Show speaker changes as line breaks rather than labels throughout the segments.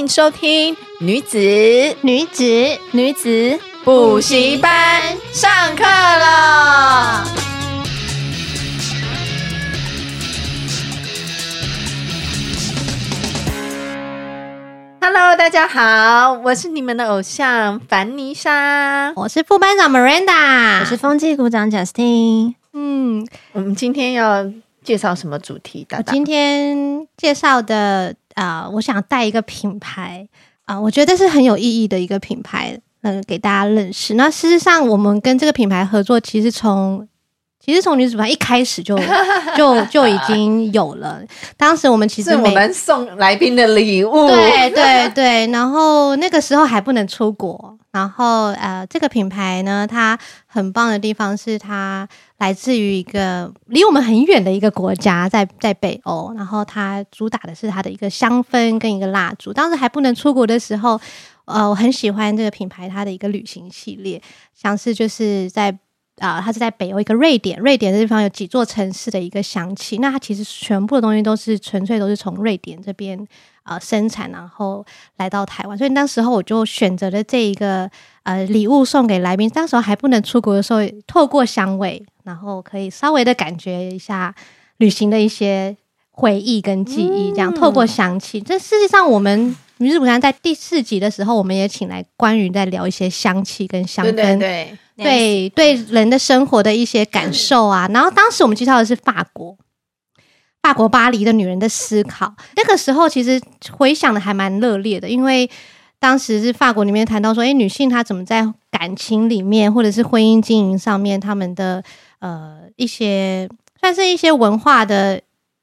迎收听女子
女子
女子补习班上课了。Hello，大家好，我是你们的偶像凡妮莎，
我是副班长 Miranda，
我是风纪股长 Justin。
嗯，我们今天要介绍什么主题？大大
我今天介绍的。啊、呃，我想带一个品牌啊、呃，我觉得是很有意义的一个品牌，能、呃、给大家认识。那事实上，我们跟这个品牌合作，其实从其实从女子牌一开始就 就就已经有了。当时我们其实
我们送来宾的礼物，
对对 对。然后那个时候还不能出国。然后呃，这个品牌呢，它很棒的地方是它来自于一个离我们很远的一个国家，在在北欧。然后它主打的是它的一个香氛跟一个蜡烛。当时还不能出国的时候，呃，我很喜欢这个品牌它的一个旅行系列，像是就是在啊、呃，它是在北欧一个瑞典，瑞典这地方有几座城市的一个香气。那它其实全部的东西都是纯粹都是从瑞典这边。呃，生产然后来到台湾，所以那时候我就选择了这一个呃礼物送给来宾。当时候还不能出国的时候，透过香味，然后可以稍微的感觉一下旅行的一些回忆跟记忆。这样、嗯、透过香气，这事实上我们女子补习班在第四集的时候，我们也请来关于在聊一些香气跟香氛，对对人的生活的一些感受啊。然后当时我们介绍的是法国。法国巴黎的女人的思考，那个时候其实回想的还蛮热烈的，因为当时是法国里面谈到说，诶，女性她怎么在感情里面或者是婚姻经营上面，她们的呃一些算是一些文化的。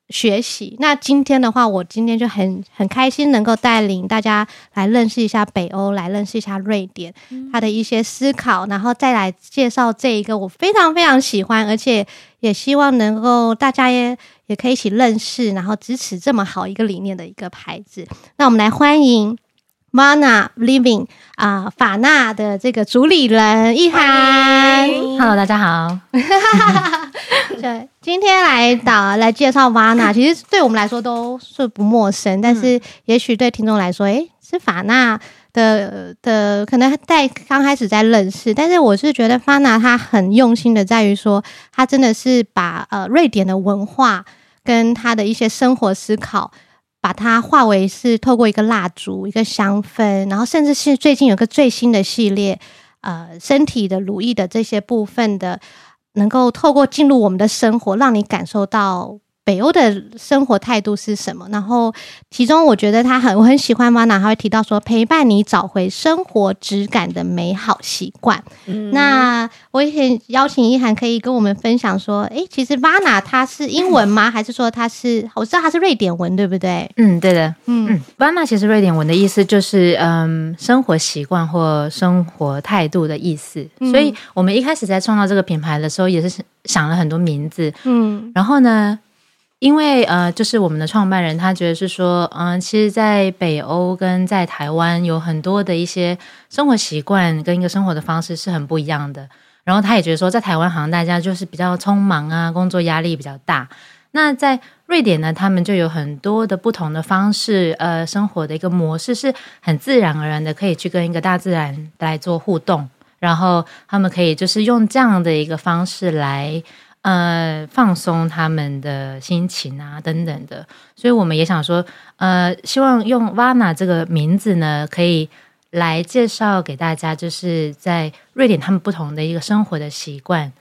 学习。那今天的话，我今天就很很开心，能够带领大家来认识一下北欧，来认识一下瑞典，他的一些思考，然后再来介绍这一个我非常非常喜欢，而且也希望能够大家也也可以一起认识，然后支持这么好一个理念的一个牌子。那我们来欢迎。Mana Living 啊、呃，法纳的这个主理人易涵
，Hello，大家好。
对，今天来导来介绍 Vana，其实对我们来说都是不陌生，但是也许对听众来说，哎、欸，是法纳的的，可能在刚开始在认识，但是我是觉得 Vana 他很用心的，在于说他真的是把呃瑞典的文化跟他的一些生活思考。把它化为是透过一个蜡烛、一个香氛，然后甚至是最近有个最新的系列，呃，身体的乳液的这些部分的，能够透过进入我们的生活，让你感受到。北欧的生活态度是什么？然后，其中我觉得他很我很喜欢 Vana，他会提到说陪伴你找回生活质感的美好习惯。嗯、那我也想邀请一涵可以跟我们分享说，哎，其实 Vana 它是英文吗？还是说它是？我知道它是瑞典文，对不对？
嗯，对的。嗯嗯，Vana 其实瑞典文的意思就是嗯生活习惯或生活态度的意思。嗯、所以我们一开始在创造这个品牌的时候，也是想了很多名字。嗯，然后呢？因为呃，就是我们的创办人，他觉得是说，嗯、其实，在北欧跟在台湾有很多的一些生活习惯跟一个生活的方式是很不一样的。然后他也觉得说，在台湾好像大家就是比较匆忙啊，工作压力比较大。那在瑞典呢，他们就有很多的不同的方式，呃，生活的一个模式是很自然而然的，可以去跟一个大自然来做互动。然后他们可以就是用这样的一个方式来。呃，放松他们的心情啊，等等的，所以我们也想说，呃，希望用 Vana 这个名字呢，可以来介绍给大家，就是在瑞典他们不同的一个生活的习惯，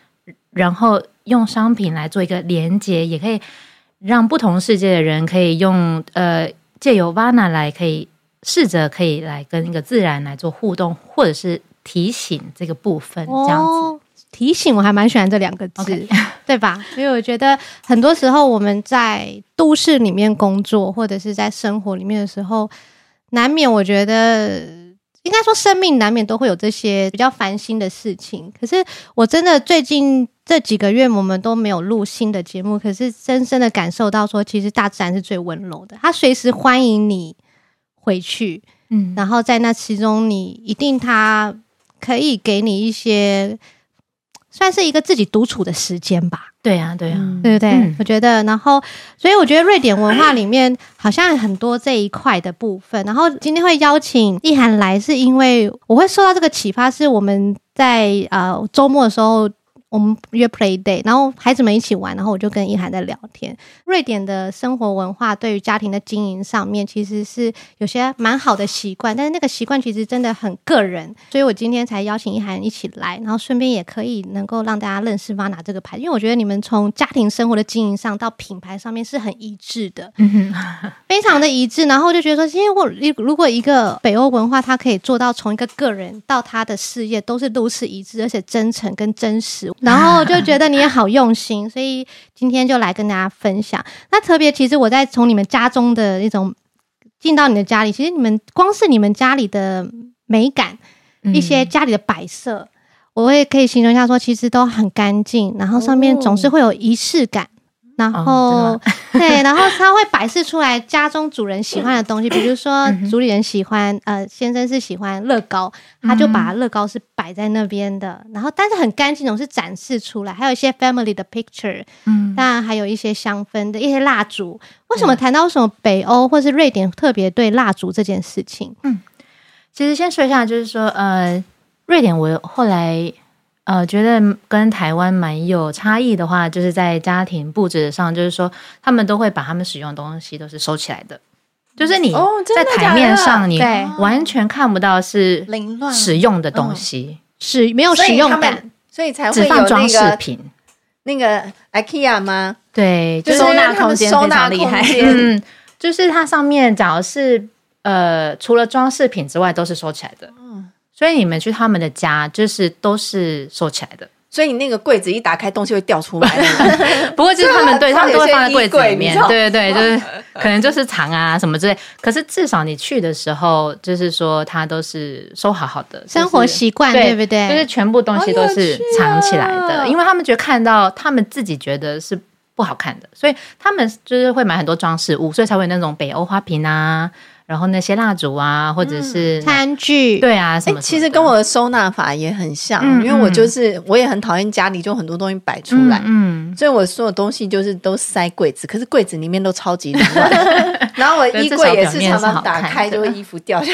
然后用商品来做一个连接，也可以让不同世界的人可以用呃借由 Vana 来可以试着可以来跟一个自然来做互动，或者是提醒这个部分这样子。
提醒我还蛮喜欢这两个字，Okay. 对吧？因为我觉得很多时候我们在都市里面工作，或者是在生活里面的时候，难免我觉得。应该说，生命难免都会有这些比较烦心的事情。可是，我真的最近这几个月，我们都没有录新的节目。可是，深深的感受到说，其实大自然是最温柔的，它随时欢迎你回去。嗯，然后在那其中，你一定它可以给你一些。算是一个自己独处的时间吧。
对呀、啊，对呀、啊，
对不对？
嗯、
我觉得，然后，所以我觉得瑞典文化里面好像很多这一块的部分。然后今天会邀请意涵来，是因为我会受到这个启发，是我们在呃周末的时候。我们约 play day，然后孩子们一起玩，然后我就跟一涵在聊天。瑞典的生活文化对于家庭的经营上面，其实是有些蛮好的习惯，但是那个习惯其实真的很个人，所以我今天才邀请一涵一起来，然后顺便也可以能够让大家认识 Vana 这个牌，因为我觉得你们从家庭生活的经营上到品牌上面是很一致的，非常的一致。然后就觉得说，因为我如果一个北欧文化，它可以做到从一个个人到他的事业都是如此一致，而且真诚跟真实。然后就觉得你也好用心，所以今天就来跟大家分享。那特别，其实我在从你们家中的那种进到你的家里，其实你们光是你们家里的美感，一些家里的摆设，嗯、我也可以形容一下，说其实都很干净，然后上面总是会有仪式感。然后，哦、对，然后他会摆设出来家中主人喜欢的东西，比如说主理人喜欢，呃，先生是喜欢乐高，他就把乐高是摆在那边的。然后，但是很干净，总是展示出来，还有一些 family 的 picture，嗯，当然还有一些香氛的一些蜡烛。为什么谈到什么北欧或是瑞典特别对蜡烛这件事情？嗯，
其实先说一下，就是说，呃，瑞典我后来。呃，觉得跟台湾蛮有差异的话，就是在家庭布置上，就是说他们都会把他们使用的东西都是收起来的，就是你在台面上你完全看不到是凌乱使用的东西，是没有使用感，
所以才会有那个装饰品，那个 IKEA 吗？
对，
就是收纳空间非常厉害，
嗯，就是它上面假如是呃，除了装饰品之外，都是收起来的。所以你们去他们的家，就是都是收起来的。
所以你那个柜子一打开，东西会掉出来。
不过就是他们对他们都会放在柜子里面。对对对，就是可能就是藏啊什么之类。可是至少你去的时候，就是说他都是收好好的
生活习惯，对不对？
就是全部东西都是藏起来的，因为他们觉得看到他们自己觉得是不好看的，所以他们就是会买很多装饰物，所以才会有那种北欧花瓶啊。然后那些蜡烛啊，或者是
餐具，
对啊，什么，什么？
其实跟我的收纳法也很像，嗯、因为我就是我也很讨厌家里就很多东西摆出来，嗯，嗯。所以我所有东西就是都塞柜子，可是柜子里面都超级乱，然后我衣柜也是常常打开就会衣服掉下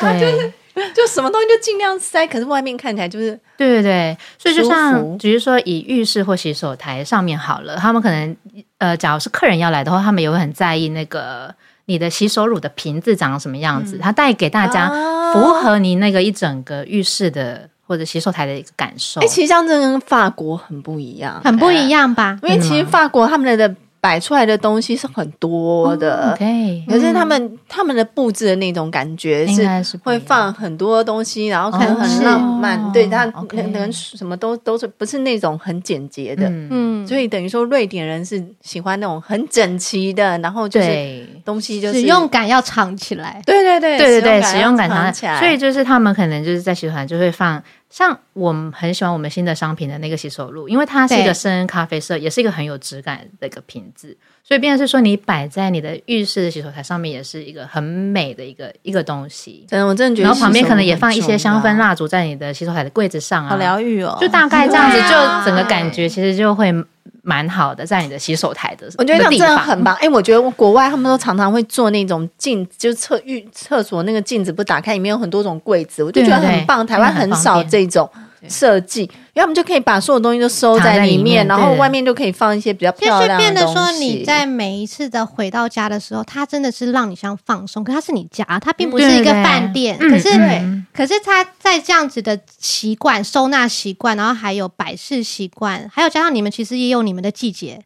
来，对，就什么东西就尽量塞，可是外面看起来就是
对对对，所以就像比如说以浴室或洗手台上面好了，他们可能呃，假如是客人要来的话，他们也会很在意那个。你的洗手乳的瓶子长什么样子？嗯、它带给大家符合你那个一整个浴室的或者洗手台的一个感受。哎、
欸，其实像这跟法国很不一样，
很不一样吧？
因为其实法国他们的。摆出来的东西是很多的，可、oh, 可是他们、嗯、他们的布置的那种感觉是会放很多东西，然后看很浪漫，oh, 对，他可能什么都都是不是那种很简洁的，嗯，所以等于说瑞典人是喜欢那种很整齐的，然后就是东西就是
使用感要藏起来，
对对对
对对对，使用感藏起来，所以就是他们可能就是在喜欢就会放。像我们很喜欢我们新的商品的那个洗手露，因为它是一个深咖啡色，也是一个很有质感的一个瓶子，所以变成是说你摆在你的浴室的洗手台上面，也是一个很美的一个一个东西。
真的，我真的觉得。
然后旁边可能也放一些香氛蜡烛在你的洗手台的柜子上啊，
好疗愈哦。
就大概这样子，就整个感觉 其实就会。蛮好的，在你的洗手台的，
我觉得这样真的很棒。哎、欸，我觉得国外他们都常常会做那种镜，就是厕浴厕所那个镜子，不打开里面有很多种柜子，我就觉得很棒。台湾很少这种设计。因为我们就可以把所有东西都收在里面，里面然后外面就可以放一些比较漂亮的东西。变得
说你在每一次的回到家的时候，它真的是让你像放松，可它是你家，它并不是一个饭店。对对对，可是，嗯、可是它在这样子的习惯、收纳习惯，然后还有摆饰习惯，还有加上你们其实也有你们的季节。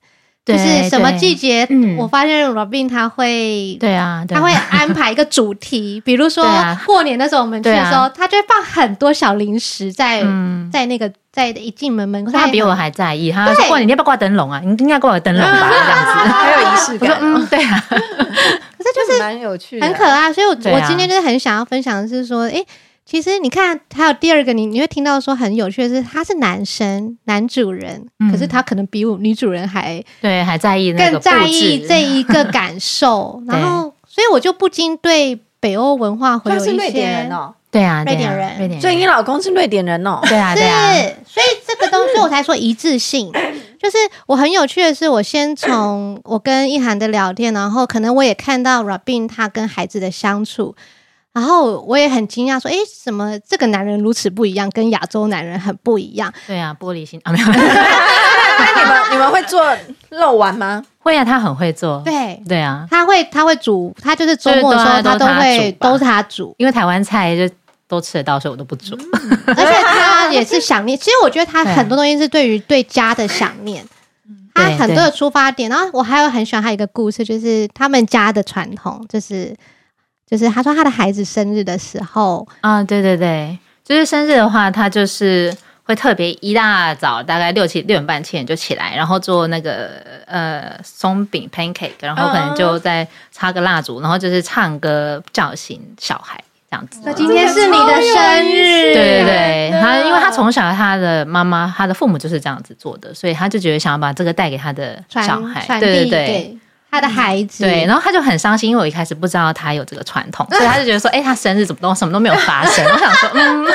就是什么季节，我发现 Robin 他会，
对啊，
他会安排一个主题，比如说过年的时候我们去的时候，他就会放很多小零食在在那个在一进门门口，
他比我还在意，他说过年你要不要挂灯笼啊？你应该挂个灯笼吧，这样子
还有仪式感。
嗯，对啊，可
是就是
蛮有趣，
很可爱。所以我我今天就是很想要分享的是说，哎。其实你看，还有第二个，你你会听到说很有趣的是，他是男生，男主人，嗯、可是他可能比我女主人还
对，还在意那个
更在意这一个 感受。然后，所以我就不禁对北欧文化会有一些。是瑞典人哦，
对啊，
瑞典人，
瑞典人。
所以你老公是瑞典人哦，
对啊，对啊。
是，所以这个东西我才说一致性，就是我很有趣的是，我先从我跟一涵的聊天，然后可能我也看到 Robin 他跟孩子的相处。然后我也很惊讶，说：“哎，怎么这个男人如此不一样，跟亚洲男人很不一样？”
对啊，玻璃心啊，没有。
那你们你们会做肉丸吗？
会啊，他很会做。
对
对啊，
他会他会煮，他就是周末的时候他都会都是他煮，
因为台湾菜就都吃得到，所以我都不煮。
而且他也是想念，其实我觉得他很多东西是对于对家的想念，他很多的出发点。然后我还有很喜欢他一个故事，就是他们家的传统，就是。就是他说他的孩子生日的时候
啊，对对对，就是生日的话，他就是会特别一大早，大概六七六点半七点就起来，然后做那个呃松饼 pancake，然后可能就再插个蜡烛，然后就是唱歌叫醒小孩这样子。
那今天是你的生日，
对对对，他因为他从小他的妈妈他的父母就是这样子做的，所以他就觉得想要把这个带给他的小孩，对对对。
他的孩子、
嗯、对，然后他就很伤心，因为我一开始不知道他有这个传统，所以他就觉得说，哎、欸，他生日怎么都什么都没有发生。我想说，嗯，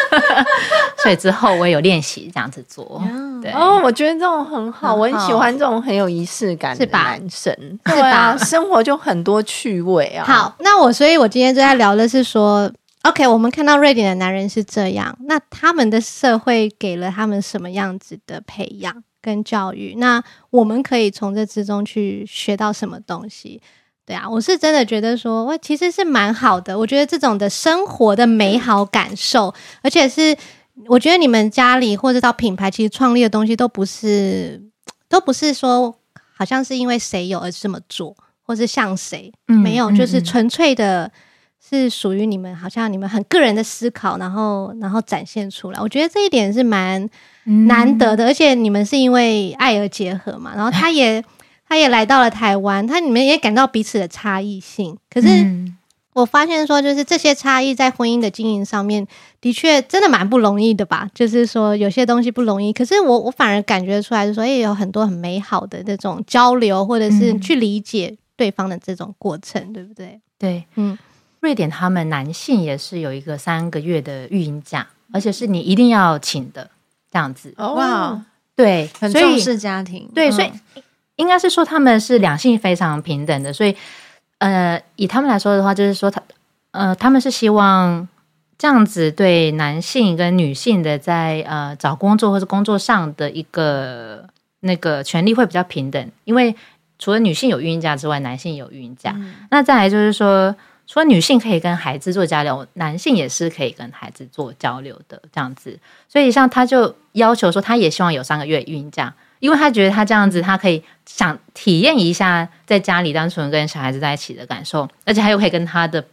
所以之后我也有练习这样子做。对
哦，我觉得这种很好，我很喜欢这种很有仪式感的男生，
是吧？对啊，
生活就很多趣味啊。
好，那我所以，我今天就在聊的是说，OK，我们看到瑞典的男人是这样，那他们的社会给了他们什么样子的培养？跟教育，那我们可以从这之中去学到什么东西？对啊，我是真的觉得说，我其实是蛮好的。我觉得这种的生活的美好感受，而且是我觉得你们家里或者到品牌，其实创立的东西都不是，都不是说好像是因为谁有而这么做，或是像谁，嗯，没有，就是纯粹的。是属于你们，好像你们很个人的思考，然后然后展现出来。我觉得这一点是蛮难得的，嗯、而且你们是因为爱而结合嘛。然后他也 他也来到了台湾，他你们也感到彼此的差异性。可是我发现说，就是这些差异在婚姻的经营上面，的确真的蛮不容易的吧。就是说有些东西不容易，可是我我反而感觉出来，就是说也有很多很美好的这种交流，或者是去理解对方的这种过程，对不对？
对，嗯。瑞典他们男性也是有一个三个月的育婴假，而且是你一定要请的这样子。
哇，
对，
很重视家庭。
对，所以应该是说他们是两性非常平等的。所以，呃，以他们来说的话，就是说他，呃，他们是希望这样子对男性跟女性的在呃找工作或者工作上的一个那个权利会比较平等。因为除了女性有孕假之外，男性有孕假。嗯、那再来就是说。说女性可以跟孩子做交流，男性也是可以跟孩子做交流的这样子。所以像他就要求说，他也希望有三个月孕假，因为他觉得他这样子，他可以想体验一下在家里单纯跟小孩子在一起的感受，而且他又可以跟他的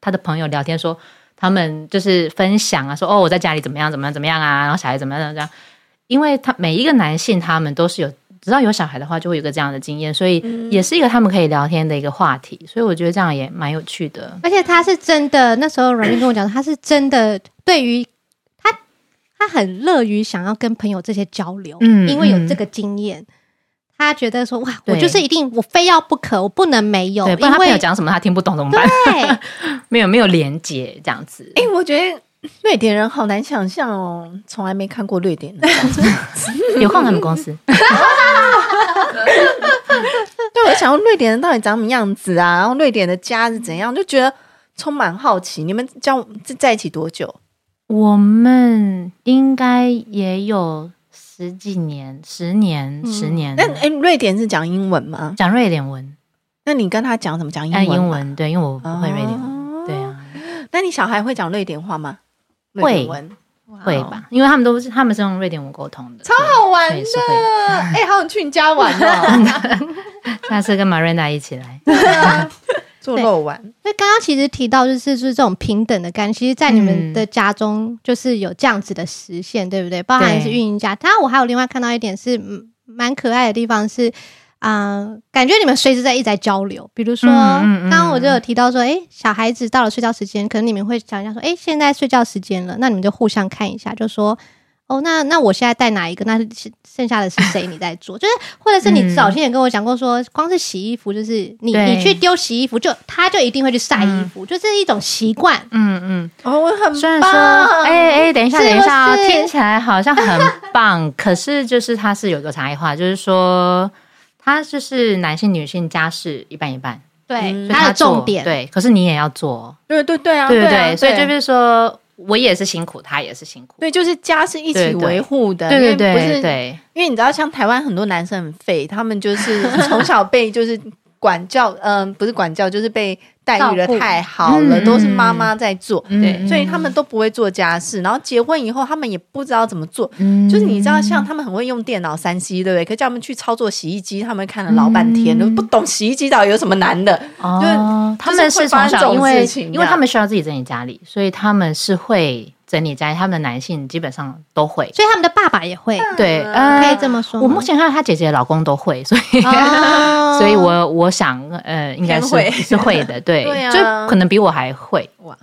他的朋友聊天，说他们就是分享啊，说哦我在家里怎么样怎么样怎么样啊，然后小孩怎么样怎么样，因为他每一个男性他们都是有。只要有小孩的话，就会有个这样的经验，所以也是一个他们可以聊天的一个话题。所以我觉得这样也蛮有趣的。
而且他是真的，那时候阮玲跟我讲，他是真的对于他，他很乐于想要跟朋友这些交流，嗯，因为有这个经验，他觉得说哇，我就是一定我非要不可，我不能没有，
对，不然他朋友讲什么他听不懂怎么办？
对，
没有没有连接这样子。
哎，我觉得。瑞典人好难想象哦，从来没看过瑞典人。
有空他们公司。对，
我想说瑞典人到底长什么样子啊？然后瑞典的家是怎样？就觉得充满好奇。你们交在一起多久？
我们应该也有十几年，十年，嗯、十年。
那哎，瑞典是讲英文吗？
讲瑞典文。
那你跟他讲怎么讲英文？
英文对，因为我不会瑞典文。哦、对啊。
那你小孩会讲瑞典话吗？
会会吧，因为他们都是他们是用瑞典文沟通的，
超好玩的。哎、欸，好想去你家玩哦！
下次跟 Maranda 一起来
做肉丸。
那刚刚其实提到就是就是这种平等的感觉，其实，在你们的家中就是有这样子的实现，嗯、对不对？包含是运营家。当然，我还有另外看到一点是蛮可爱的地方是。啊、呃，感觉你们随时在一直在交流。比如说，刚、嗯、刚、嗯、我就有提到说，哎、欸，小孩子到了睡觉时间，可能你们会讲一下说，哎、欸，现在睡觉时间了，那你们就互相看一下，就说，哦，那那我现在带哪一个？那剩下的是谁？你在做？就是，或者是你早先也跟我讲过说，光是洗衣服，就是你你去丢洗衣服，就他就一定会去晒衣服，嗯、就是一种习惯。嗯嗯，
哦，我很
虽然说，哎哎、等一下，等一下，听起来好像很棒，可是就是它是有个差异化，就是说。他就是男性、女性家事一半一半，
对，他的重点
对。可是你也要做，
对对对啊，
对对对。所以就是说我也是辛苦，他也是辛苦，
对，就是家是一起维护的，
对对对，
不是
对。
因为你知道，像台湾很多男生很废，他们就是从小被就是管教，嗯，不是管教，就是被。待遇的太好了，都是妈妈在做，对，所以他们都不会做家事。然后结婚以后，他们也不知道怎么做，就是你知道，像他们很会用电脑三 C，对不对？可叫他们去操作洗衣机，他们看了老半天，都不懂洗衣机到底有什么难的。就是
他们是从小因为因为他们需要自己整理家里，所以他们是会。整理家，他们的男性基本上都会，
所以他们的爸爸也会，
对，
呃、可以这么说。
我目前看到他姐姐的老公都会，所以，哦、所以我我想，呃，应该是会。是会的，对，就可能比我还会。哇。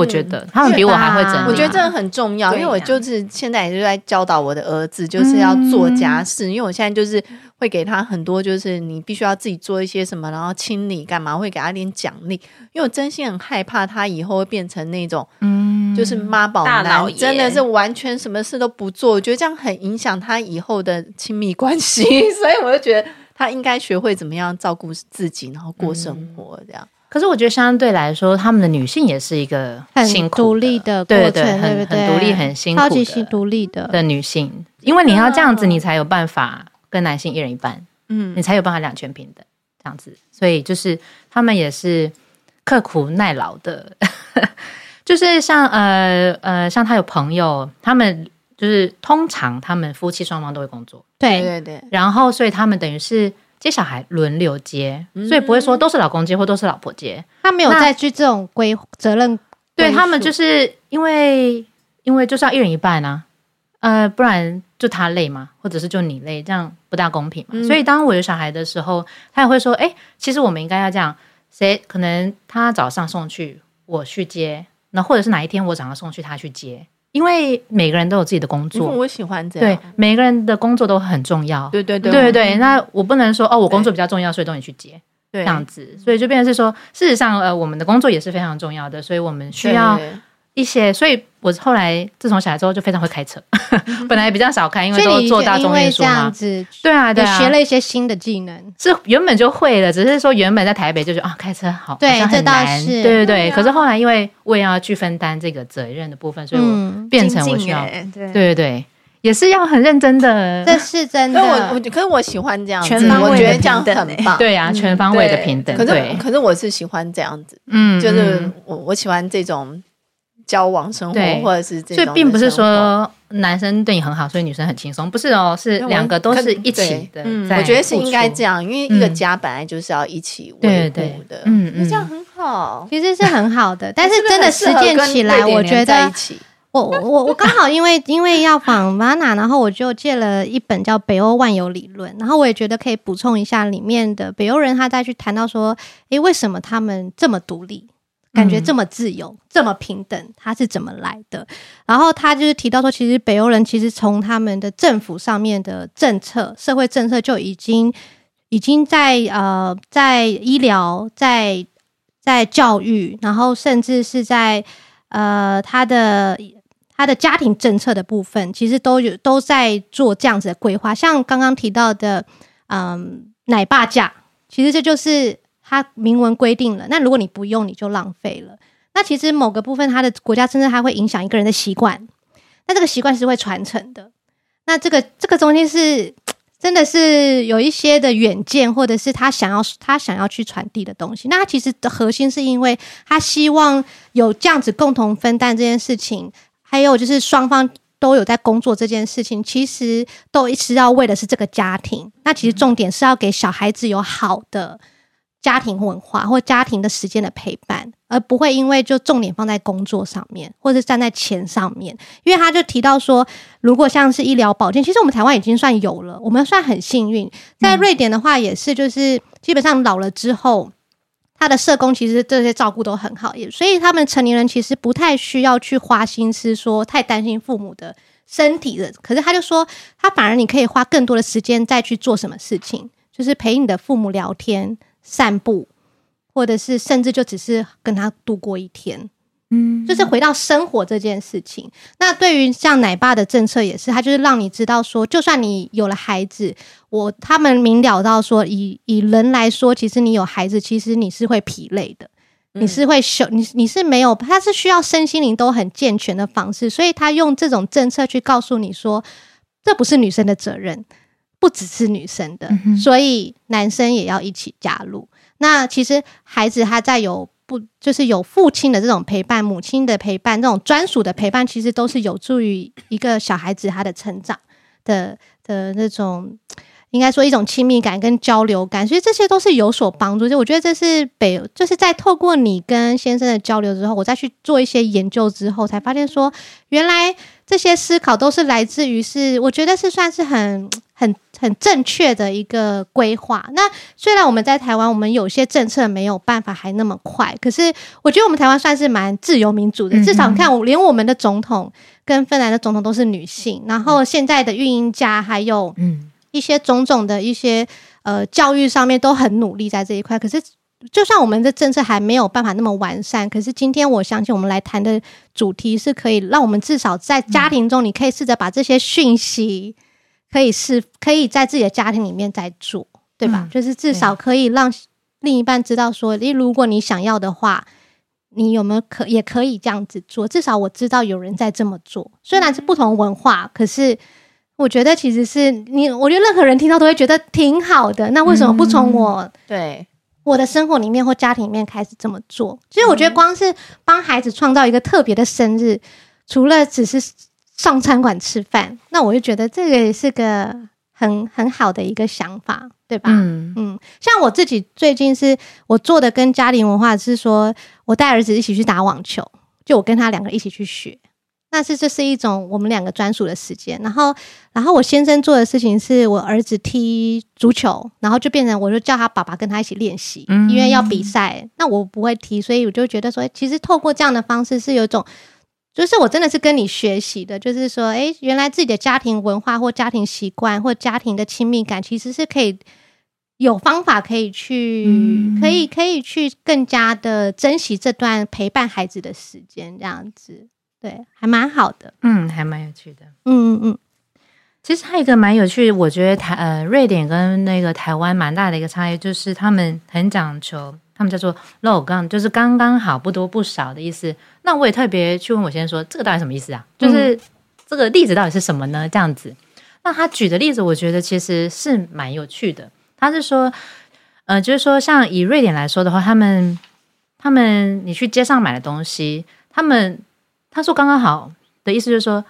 我觉得他们比我还会整理，
我觉得这个很重要，因为我就是现在也是在教导我的儿子，就是要做家事。因为我现在就是会给他很多，就是你必须要自己做一些什么，然后清理干嘛，会给他点奖励。因为我真心很害怕他以后会变成那种，嗯，就是妈宝男，真的是完全什么事都不做。我觉得这样很影响他以后的亲密关系，所以我就觉得他应该学会怎么样照顾自己，然后过生活这样。
可是我觉得相对来说，他们的女性也是一个辛苦
很独立的过程，对，对，对，很
很独立、很辛苦、
超级独立的
的女性。因为你要这样子，你才有办法跟男性一人一半，嗯，你才有办法两全平等这样子。所以就是他们也是刻苦耐劳的，就是像呃呃，像他有朋友，他们就是通常他们夫妻双方都会工作，
对
对对，
然后所以他们等于是。接小孩轮流接，所以不会说都是老公接或都是老婆接。
他没有再去这种规责任。
对他们就是因为因为就是要一人一半啊，呃，不然就他累嘛，或者是就你累，这样不大公平嘛。嗯、所以当我有小孩的时候，他也会说：“哎、欸，其实我们应该要这样，谁可能他早上送去，我去接，那或者是哪一天我早上送去，他去接。”因为每个人都有自己的工作，
我喜欢这样。
对，每个人的工作都很重要。
对对对，
对对对。那我不能说哦，我工作比较重要，所以都你去接，这样子。所以就变成是说，事实上，呃，我们的工作也是非常重要的，所以我们需要一些。所以我后来自从小孩之后，就非常会开车。本来比较少开，因为都坐大众运输嘛。对啊，对啊，
学了一些新的技能，
是原本就会了，只是说原本在台北就觉得啊，开车好，对，这倒是。对对对。可是后来因为我也要去分担这个责任的部分，所以我。变成我需要，对对对，也是要很认真的，
这是真的。
我我可是我喜欢这样子，全方位我觉得这样很棒。
对啊，全方位的平等。
可是可是我是喜欢这样子，嗯，就是我我喜欢这种交往生活，或者是这种。
所以并不是说男生对你很好，所以女生很轻松，不是哦，是两个都是一起的。
我觉得是应该这样，因为一个家本来就是要一起维护的，嗯嗯，这样很好，
其实是很好的。但是真的实践起来，我觉得。我我我刚好因为 因为要访 Vana，然后我就借了一本叫《北欧万有理论》，然后我也觉得可以补充一下里面的北欧人，他再去谈到说，诶，为什么他们这么独立，感觉这么自由，这么平等，他是怎么来的？然后他就是提到说，其实北欧人其实从他们的政府上面的政策、社会政策就已经已经在呃在医疗、在在教育，然后甚至是在呃他的。他的家庭政策的部分，其实都有都在做这样子的规划。像刚刚提到的，嗯，奶爸价，其实这就是他明文规定了。那如果你不用，你就浪费了。那其实某个部分，他的国家政策它会影响一个人的习惯。那这个习惯是会传承的。那这个这个中间是 真的是有一些的远见，或者是他想要他想要去传递的东西。那他其实的核心是因为他希望有这样子共同分担这件事情。还有就是双方都有在工作这件事情，其实都是要为的是这个家庭。那其实重点是要给小孩子有好的家庭文化或家庭的时间的陪伴，而不会因为就重点放在工作上面，或者站在钱上面。因为他就提到说，如果像是医疗保健，其实我们台湾已经算有了，我们算很幸运。在瑞典的话，也是就是基本上老了之后。他的社工其实这些照顾都很好，也所以他们成年人其实不太需要去花心思说太担心父母的身体的。可是他就说，他反而你可以花更多的时间再去做什么事情，就是陪你的父母聊天、散步，或者是甚至就只是跟他度过一天。嗯，就是回到生活这件事情。那对于像奶爸的政策也是，他就是让你知道说，就算你有了孩子，我他们明了到说，以以人来说，其实你有孩子，其实你是会疲累的，你是会休，你你是没有，他是需要身心灵都很健全的方式，所以他用这种政策去告诉你说，这不是女生的责任，不只是女生的，所以男生也要一起加入。那其实孩子他在有。不，就是有父亲的这种陪伴，母亲的陪伴，这种专属的陪伴，其实都是有助于一个小孩子他的成长的的那种，应该说一种亲密感跟交流感，所以这些都是有所帮助。就我觉得这是北，就是在透过你跟先生的交流之后，我再去做一些研究之后，才发现说，原来这些思考都是来自于是，我觉得是算是很。很很正确的一个规划。那虽然我们在台湾，我们有些政策没有办法还那么快，可是我觉得我们台湾算是蛮自由民主的。至少你看，我连我们的总统跟芬兰的总统都是女性，然后现在的运营家还有一些种种的一些呃教育上面都很努力在这一块。可是就算我们的政策还没有办法那么完善，可是今天我相信我们来谈的主题是可以让我们至少在家庭中，你可以试着把这些讯息。可以是可以在自己的家庭里面再做，对吧？嗯、就是至少可以让另一半知道说，你如果你想要的话，你有没有可也可以这样子做？至少我知道有人在这么做，虽然是不同文化，嗯、可是我觉得其实是你，我觉得任何人听到都会觉得挺好的。那为什么不从我、嗯、对我的生活里面或家庭里面开始这么做？其实我觉得光是帮孩子创造一个特别的生日，除了只是。上餐馆吃饭，那我就觉得这个也是个很很好的一个想法，对吧？嗯嗯，像我自己最近是我做的跟家庭文化是说，我带儿子一起去打网球，就我跟他两个一起去学，那是这是一种我们两个专属的时间。然后，然后我先生做的事情是我儿子踢足球，然后就变成我就叫他爸爸跟他一起练习，因为要比赛。那我不会踢，所以我就觉得说，其实透过这样的方式是有一种。就是我真的是跟你学习的，就是说，哎、欸，原来自己的家庭文化或家庭习惯或家庭的亲密感，其实是可以有方法可以去，嗯、可以可以去更加的珍惜这段陪伴孩子的时间，这样子，对，还蛮好的，
嗯，还蛮有趣的，
嗯嗯嗯。
其实还有一个蛮有趣，我觉得台呃瑞典跟那个台湾蛮大的一个差异，就是他们很讲求。他们叫做 lagom，就是刚刚好，不多不少的意思。那我也特别去问我先生说，这个到底什么意思啊？就是这个例子到底是什么呢？这样子。那他举的例子，我觉得其实是蛮有趣的。他是说，呃，就是说，像以瑞典来说的话，他们他们你去街上买的东西，他们他说刚刚好的意思就是说，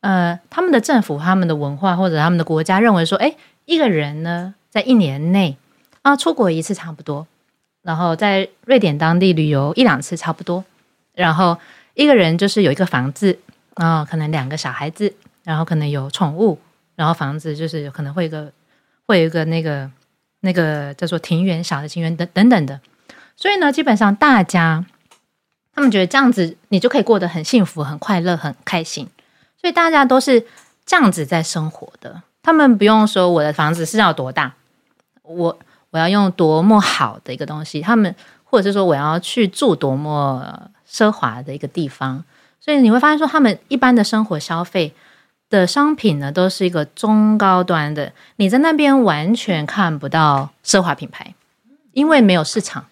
呃，他们的政府、他们的文化或者他们的国家认为说，哎，一个人呢，在一年内啊出国一次差不多。然后在瑞典当地旅游一两次差不多，然后一个人就是有一个房子，然后可能两个小孩子，然后可能有宠物，然后房子就是可能会有一个会有一个那个那个叫做庭园，小的庭园等等等的。所以呢，基本上大家他们觉得这样子你就可以过得很幸福、很快乐、很开心。所以大家都是这样子在生活的，他们不用说我的房子是要多大，我。我要用多么好的一个东西，他们或者是说我要去住多么奢华的一个地方，所以你会发现说，他们一般的生活消费的商品呢，都是一个中高端的，你在那边完全看不到奢华品牌，因为没有市场。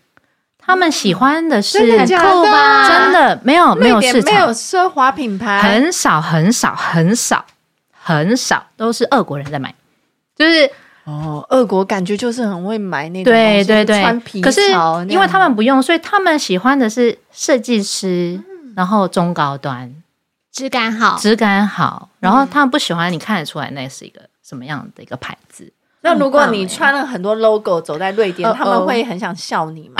他们喜欢的是
真的假的？
真的没有没有市场，
没有奢华品牌，
很少很少很少很少，都是俄国人在买，就是。
哦，俄国感觉就是很会买那种
对对对，
穿皮
可是因为他们不用，所以他们喜欢的是设计师，嗯、然后中高端，
质感好，
质感好，然后他们不喜欢你看得出来那是一个什么样的一个牌子。
那如果你穿了很多 logo 走在瑞典，他们会很想笑你吗？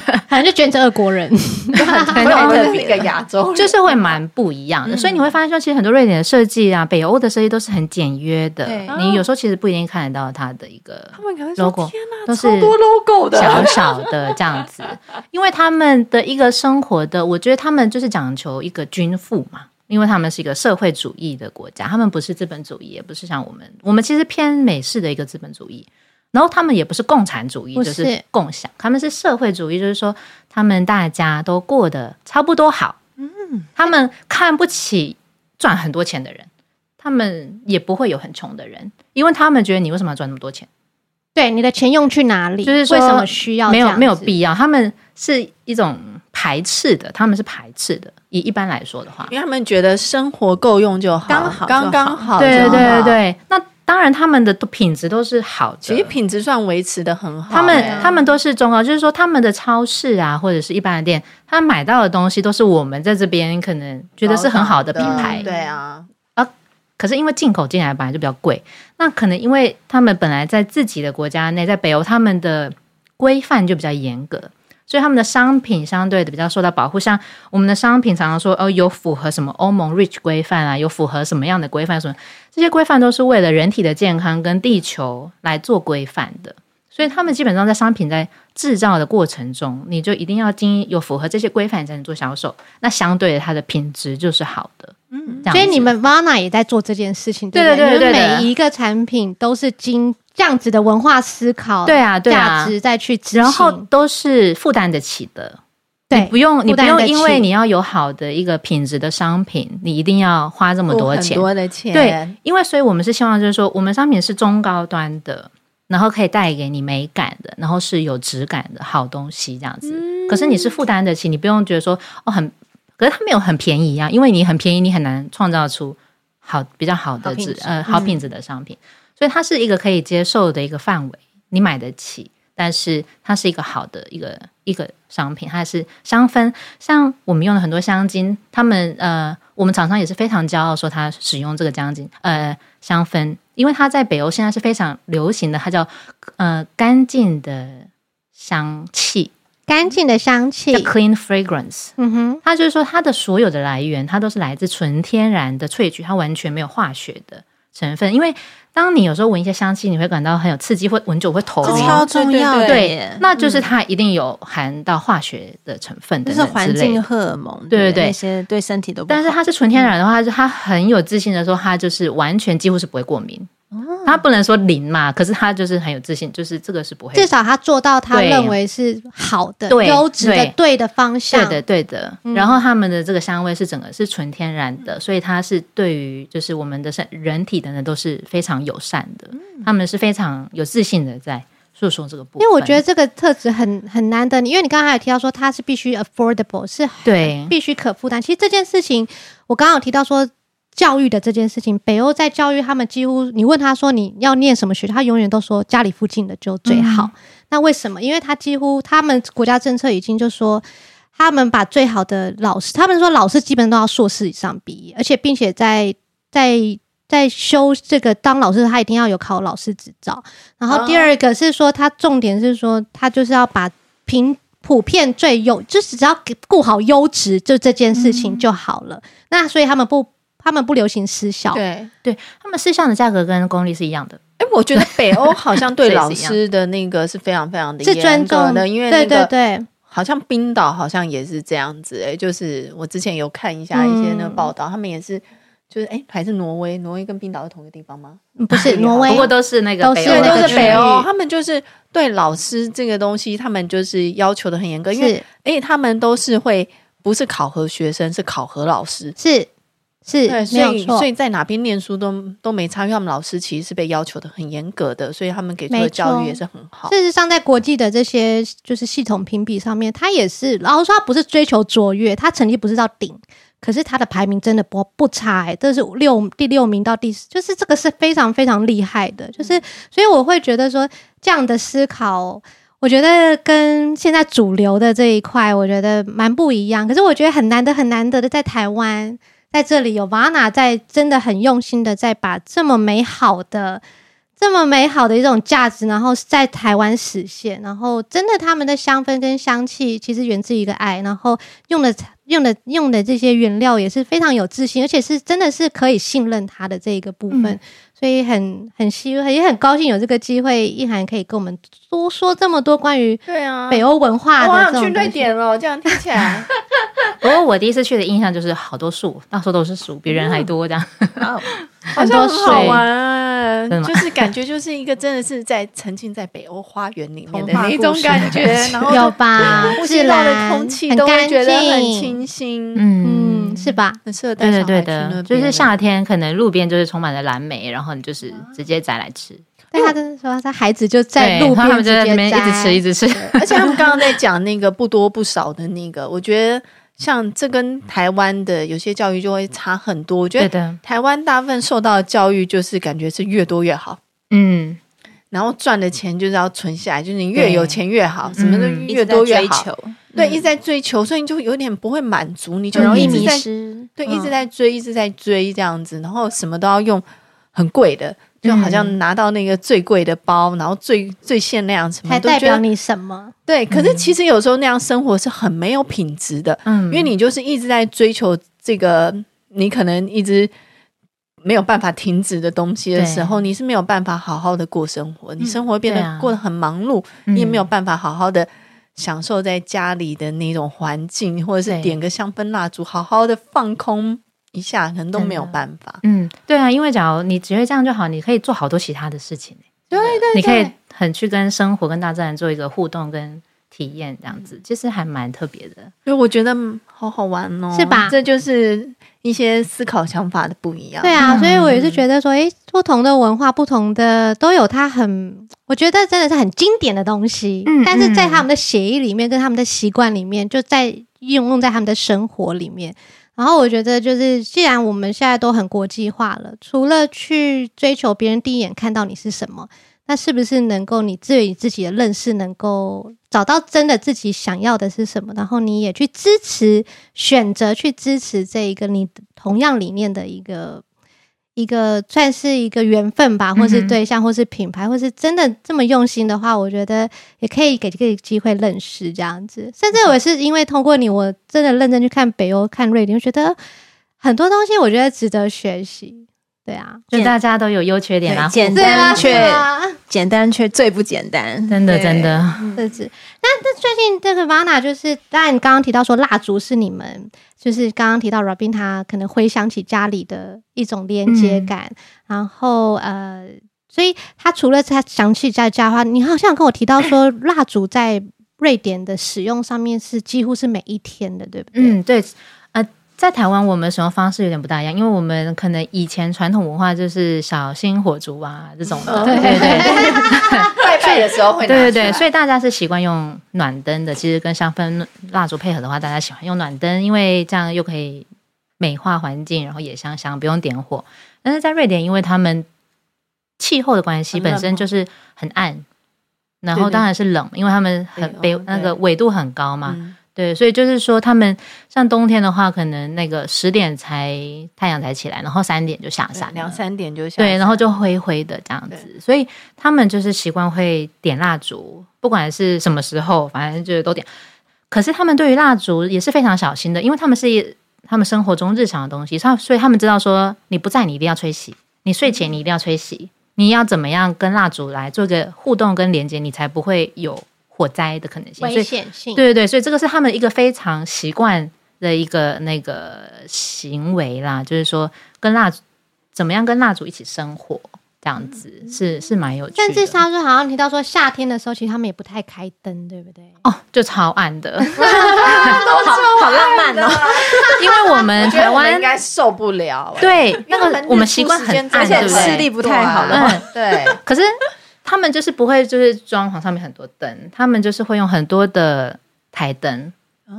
反正就觉得是俄国人，
很 特别一个亚洲，
就是会蛮不一样的。所以你会发现说，其实很多瑞典的设计啊，北欧的设计都是很简约的。你有时候其实不一定看得到它的一个 logo，都是
多 logo 的
小小的这样子。因为他们的一个生活的，我觉得他们就是讲求一个均富嘛。因为他们是一个社会主义的国家，他们不是资本主义，也不是像我们，我们其实偏美式的一个资本主义。然后他们也不是共产主义，是就是共享，他们是社会主义，就是说他们大家都过得差不多好。嗯，他们看不起赚很多钱的人，他们也不会有很穷的人，因为他们觉得你为什么要赚那么多钱？
对，你的钱用去哪里？就是说为什么需要？
没有没有必要，他们是一种排斥的，他们是排斥的。以一般来说的话，
因为他们觉得生活够用就好，刚好刚刚好。
对对对对，那当然他们的品质都是好的，
其实品质算维持的很好。
他们他们都是中高，就是说他们的超市啊，或者是一般的店，他们买到的东西都是我们在这边可能觉得是很好的品牌。
对啊，
啊，可是因为进口进来本来就比较贵，那可能因为他们本来在自己的国家内，在北欧他们的规范就比较严格。所以他们的商品相对的比较受到保护，像我们的商品常常说哦，有符合什么欧盟 REACH 规范啊，有符合什么样的规范？什么这些规范都是为了人体的健康跟地球来做规范的。所以他们基本上在商品在制造的过程中，你就一定要经有符合这些规范才能做销售。那相对的，它的品质就是好的。嗯，
所以你们 Vana 也在做这件事情，对对对，对，对，每一个产品都是经。这样子的文化思考，
对啊，对啊，
价值再去执行，
然后都是负担得起的。对，你不用，你不用，因为你要有好的一个品质的商品，你一定要花这么多钱，
多的钱。
对，因为所以我们是希望就是说，我们商品是中高端的，然后可以带给你美感的，然后是有质感的好东西这样子。嗯、可是你是负担得起，你不用觉得说哦很，可是它没有很便宜啊，因为你很便宜，你很难创造出好比较好的质呃好品质的商品。嗯所以它是一个可以接受的一个范围，你买得起，但是它是一个好的一个一个商品，它是香氛。像我们用了很多香精，他们呃，我们厂商也是非常骄傲说它使用这个香精呃香氛，因为它在北欧现在是非常流行的，它叫呃干净的香气，
干净的香气
，clean fragrance。嗯哼，它就是说它的所有的来源，它都是来自纯天然的萃取，它完全没有化学的成分，因为。当你有时候闻一些香气，你会感到很有刺激，会闻久会头晕，
超重要的。
对，那就是它一定有含到化学的成分的，
就是环境荷尔蒙，
对对对，
那些对身体都不。
但是它是纯天然的话，它很有自信的说，它就是完全几乎是不会过敏。他不能说零嘛，可是他就是很有自信，就是这个是不会。
至少他做到他认为是好的、优质的、对的方向。
对的，对的。然后他们的这个香味是整个是纯天然的，所以它是对于就是我们的身人体的呢都是非常友善的。他们是非常有自信的在诉说这个部分。
因为我觉得这个特质很很难得，因为你刚刚还有提到说它是必须 affordable，是对必须可负担。其实这件事情我刚刚有提到说。教育的这件事情，北欧在教育他们，几乎你问他说你要念什么学校，他永远都说家里附近的就最好。嗯、那为什么？因为他几乎他们国家政策已经就说，他们把最好的老师，他们说老师基本都要硕士以上毕业，而且并且在在在修这个当老师，他一定要有考老师执照。然后第二个是说，他重点是说，他就是要把平普遍最优，就是只要顾好优质，就这件事情就好了。嗯、那所以他们不。他们不流行私校，
对对，他们私校的价格跟公立是一样的。
哎，我觉得 北欧好像对 老师的那个是非常非常的严格的，
尊重的，
因为对对对，好像冰岛好像也是这样子。哎，就是我之前有看一下一些那个报道，他们也是，就是哎，还是挪威，挪威跟冰岛是同一个地方吗？
不是挪威，
不过都是那个，
都是都
是北欧。他们就是对老师这个东西，他们就是要求的很严格，因为哎，他们都是会不是考核学生，是考核老师，
是。是，
对，所以所以在哪边念书都都没差，因为他们老师其实是被要求的很严格的，所以他们给出的教育也是很好。
事实上，在国际的这些就是系统评比上面，他也是，然后说他不是追求卓越，他成绩不是到顶，可是他的排名真的不不差，哎，这是六第六名到第四，就是这个是非常非常厉害的，就是所以我会觉得说这样的思考，我觉得跟现在主流的这一块，我觉得蛮不一样。可是我觉得很难得很难得的在台湾。在这里有 Vana 在真的很用心的在把这么美好的。这么美好的一种价值，然后在台湾实现，然后真的他们的香氛跟香气其实源自一个爱，然后用的用的用的这些原料也是非常有自信，而且是真的是可以信任它的这一个部分，所以很很希望也很高兴有这个机会，意涵可以跟我们多说这么多关于对啊北欧文化的这种。我想
去瑞典了，这样听起来。
不过我第一次去的印象就是好多树，到处都是树，比人还多这样。
嗯 好像很好玩，就是感觉就是一个真的是在沉浸在北欧花园里面的 那种感觉，然后
有吧？
呼吸到的空气都会觉得很清新，
嗯，是吧？
很适合带小孩去
就是夏天可能路边就是充满了蓝莓，然后你就是直接摘来吃。
但他就是说，他孩子就在路边直接摘，
一直吃一直吃。
而且他们刚刚在讲那个不多不少的那个，我觉得。像这跟台湾的有些教育就会差很多。我觉得台湾大部分受到的教育就是感觉是越多越好，嗯，然后赚的钱就是要存下来，就是你越有钱越好，什么都越多越好。对，一直在追求，所以你就有点不会满足，你就容易迷失。对，一直在追，一直在追这样子，然后什么都要用很贵的。就好像拿到那个最贵的包，嗯、然后最最限量什么，
还代表你什么？
对，可是其实有时候那样生活是很没有品质的，嗯，因为你就是一直在追求这个，你可能一直没有办法停止的东西的时候，你是没有办法好好的过生活，嗯、你生活变得过得很忙碌，嗯、你也没有办法好好的享受在家里的那种环境，或者是点个香氛蜡烛，好好的放空。一下可能都没有办法。
嗯，对啊，因为假如你只会这样就好，你可以做好多其他的事情。
对对，对，
你可以很去跟生活、跟大自然做一个互动跟体验，这样子其实还蛮特别的。
因为我觉得好好玩哦，
是吧？
这就是一些思考想法的不一样。
对啊，所以我也是觉得说，诶，不同的文化、不同的都有它很，我觉得真的是很经典的东西。嗯，但是在他们的协议里面，跟他们的习惯里面，就在应用在他们的生活里面。然后我觉得，就是既然我们现在都很国际化了，除了去追求别人第一眼看到你是什么，那是不是能够你自己自己的认识能够找到真的自己想要的是什么？然后你也去支持，选择去支持这一个你同样理念的一个。一个算是一个缘分吧，或是对象，嗯、或是品牌，或是真的这么用心的话，我觉得也可以给这个机会认识这样子。甚至我是因为通过你，我真的认真去看北欧、看瑞典，我觉得很多东西我觉得值得学习。对啊，
就大家都有优缺点啦，
简单却简单却最不简单，
真的真的。
是是。那那最近这个 Vana 就是，当然你刚刚提到说蜡烛是你们，就是刚刚提到 Robin 他可能回想起家里的一种连接感，嗯、然后呃，所以他除了他想起在家的话，你好像跟我提到说蜡烛在瑞典的使用上面是几乎是每一天的，对不对？
嗯，对。在台湾，我们使用方式有点不大一样，因为我们可能以前传统文化就是小心火烛啊这种的，对对对，
拜拜的时候会，
对对对，所以大家是习惯用暖灯的。其实跟香氛蜡烛配合的话，大家喜欢用暖灯，因为这样又可以美化环境，然后也香香，不用点火。但是在瑞典，因为他们气候的关系，本身就是很暗，然后当然是冷，因为他们很北那个纬度很高嘛。对，所以就是说，他们像冬天的话，可能那个十点才太阳才起来，然后三点就下山，
两三点就下。
对，然后就灰灰的这样子，所以他们就是习惯会点蜡烛，不管是什么时候，反正就是都点。可是他们对于蜡烛也是非常小心的，因为他们是他们生活中日常的东西，所以他们知道说，你不在，你一定要吹熄；你睡前你一定要吹熄，你要怎么样跟蜡烛来做个互动跟连接，你才不会有。火灾的可能性，
危险性，
对对对，所以这个是他们一个非常习惯的一个那个行为啦，就是说跟蜡烛怎么样跟蜡烛一起生火这样子，嗯、是是蛮有趣的。
但是他说好像提到说夏天的时候，其实他们也不太开灯，对不对？
哦，就超暗的，
好好浪漫哦。
因为我们台湾
应该受不了，
对，那个我们习惯很暗，而且？
视力不太好的话，对，
可是。他们就是不会，就是装潢上面很多灯，他们就是会用很多的台灯，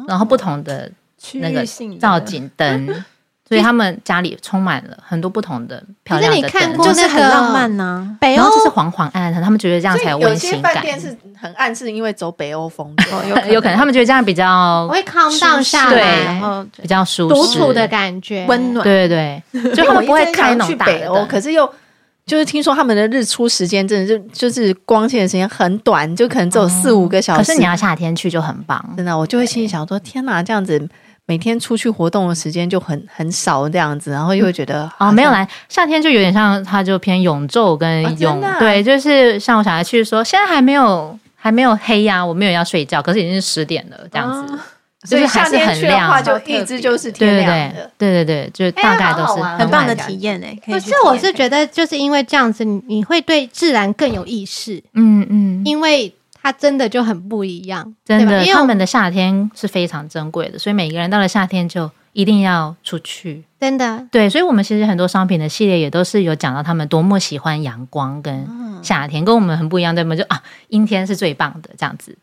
然后不同的那个造景灯，所以他们家里充满了很多不同的漂亮的灯，
你看过
就是很浪漫呢。
北欧
然后就是黄黄暗暗的，他们觉得这样才有温馨感。
有些饭店是很暗，是因为走北欧风的，
有 有可能他们觉得这样比较
会 calm down 下来，然后
比较舒
适、独处的感觉，温暖。
对对对，就他们不会开那种大的，
可是又就是听说他们的日出时间真的就就是光线的时间很短，就可能只有四五个小时。
可是你要夏天去就很棒，
真的，我就会心里想说：天哪，这样子。每天出去活动的时间就很很少这样子，然后又会觉得
哦，没有来夏天就有点像，它就偏永昼跟永、啊啊、对，就是像我小孩去说，现在还没有还没有黑呀、啊，我没有要睡觉，可是已经是十点了这样子，啊、所以夏天去的话，
就一直就是天亮的，
对对对对，就大概都是
很棒的体验诶。
可是我是觉得就是因为这样子，你你会对自然更有意识，嗯嗯，因为。它真的就很不一样，
真的，他们的夏天是非常珍贵的，所以每个人到了夏天就一定要出去，
真的。
对，所以，我们其实很多商品的系列也都是有讲到他们多么喜欢阳光跟夏天，跟我们很不一样，对吗？就啊，阴天是最棒的这样子。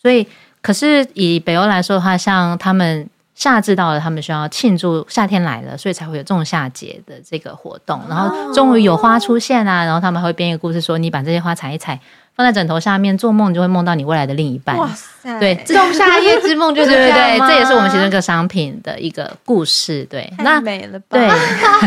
所以，可是以北欧来说的话，像他们夏至到了，他们需要庆祝夏天来了，所以才会有仲夏节的这个活动。然后，终于有花出现啊，然后他们还会编一个故事说，你把这些花采一采。放在枕头下面做梦，就会梦到你未来的另一半。哇塞！对，仲夏夜之梦就是对对对，这也是我们其中一个商品的一个故事。对，
那美了吧？
对。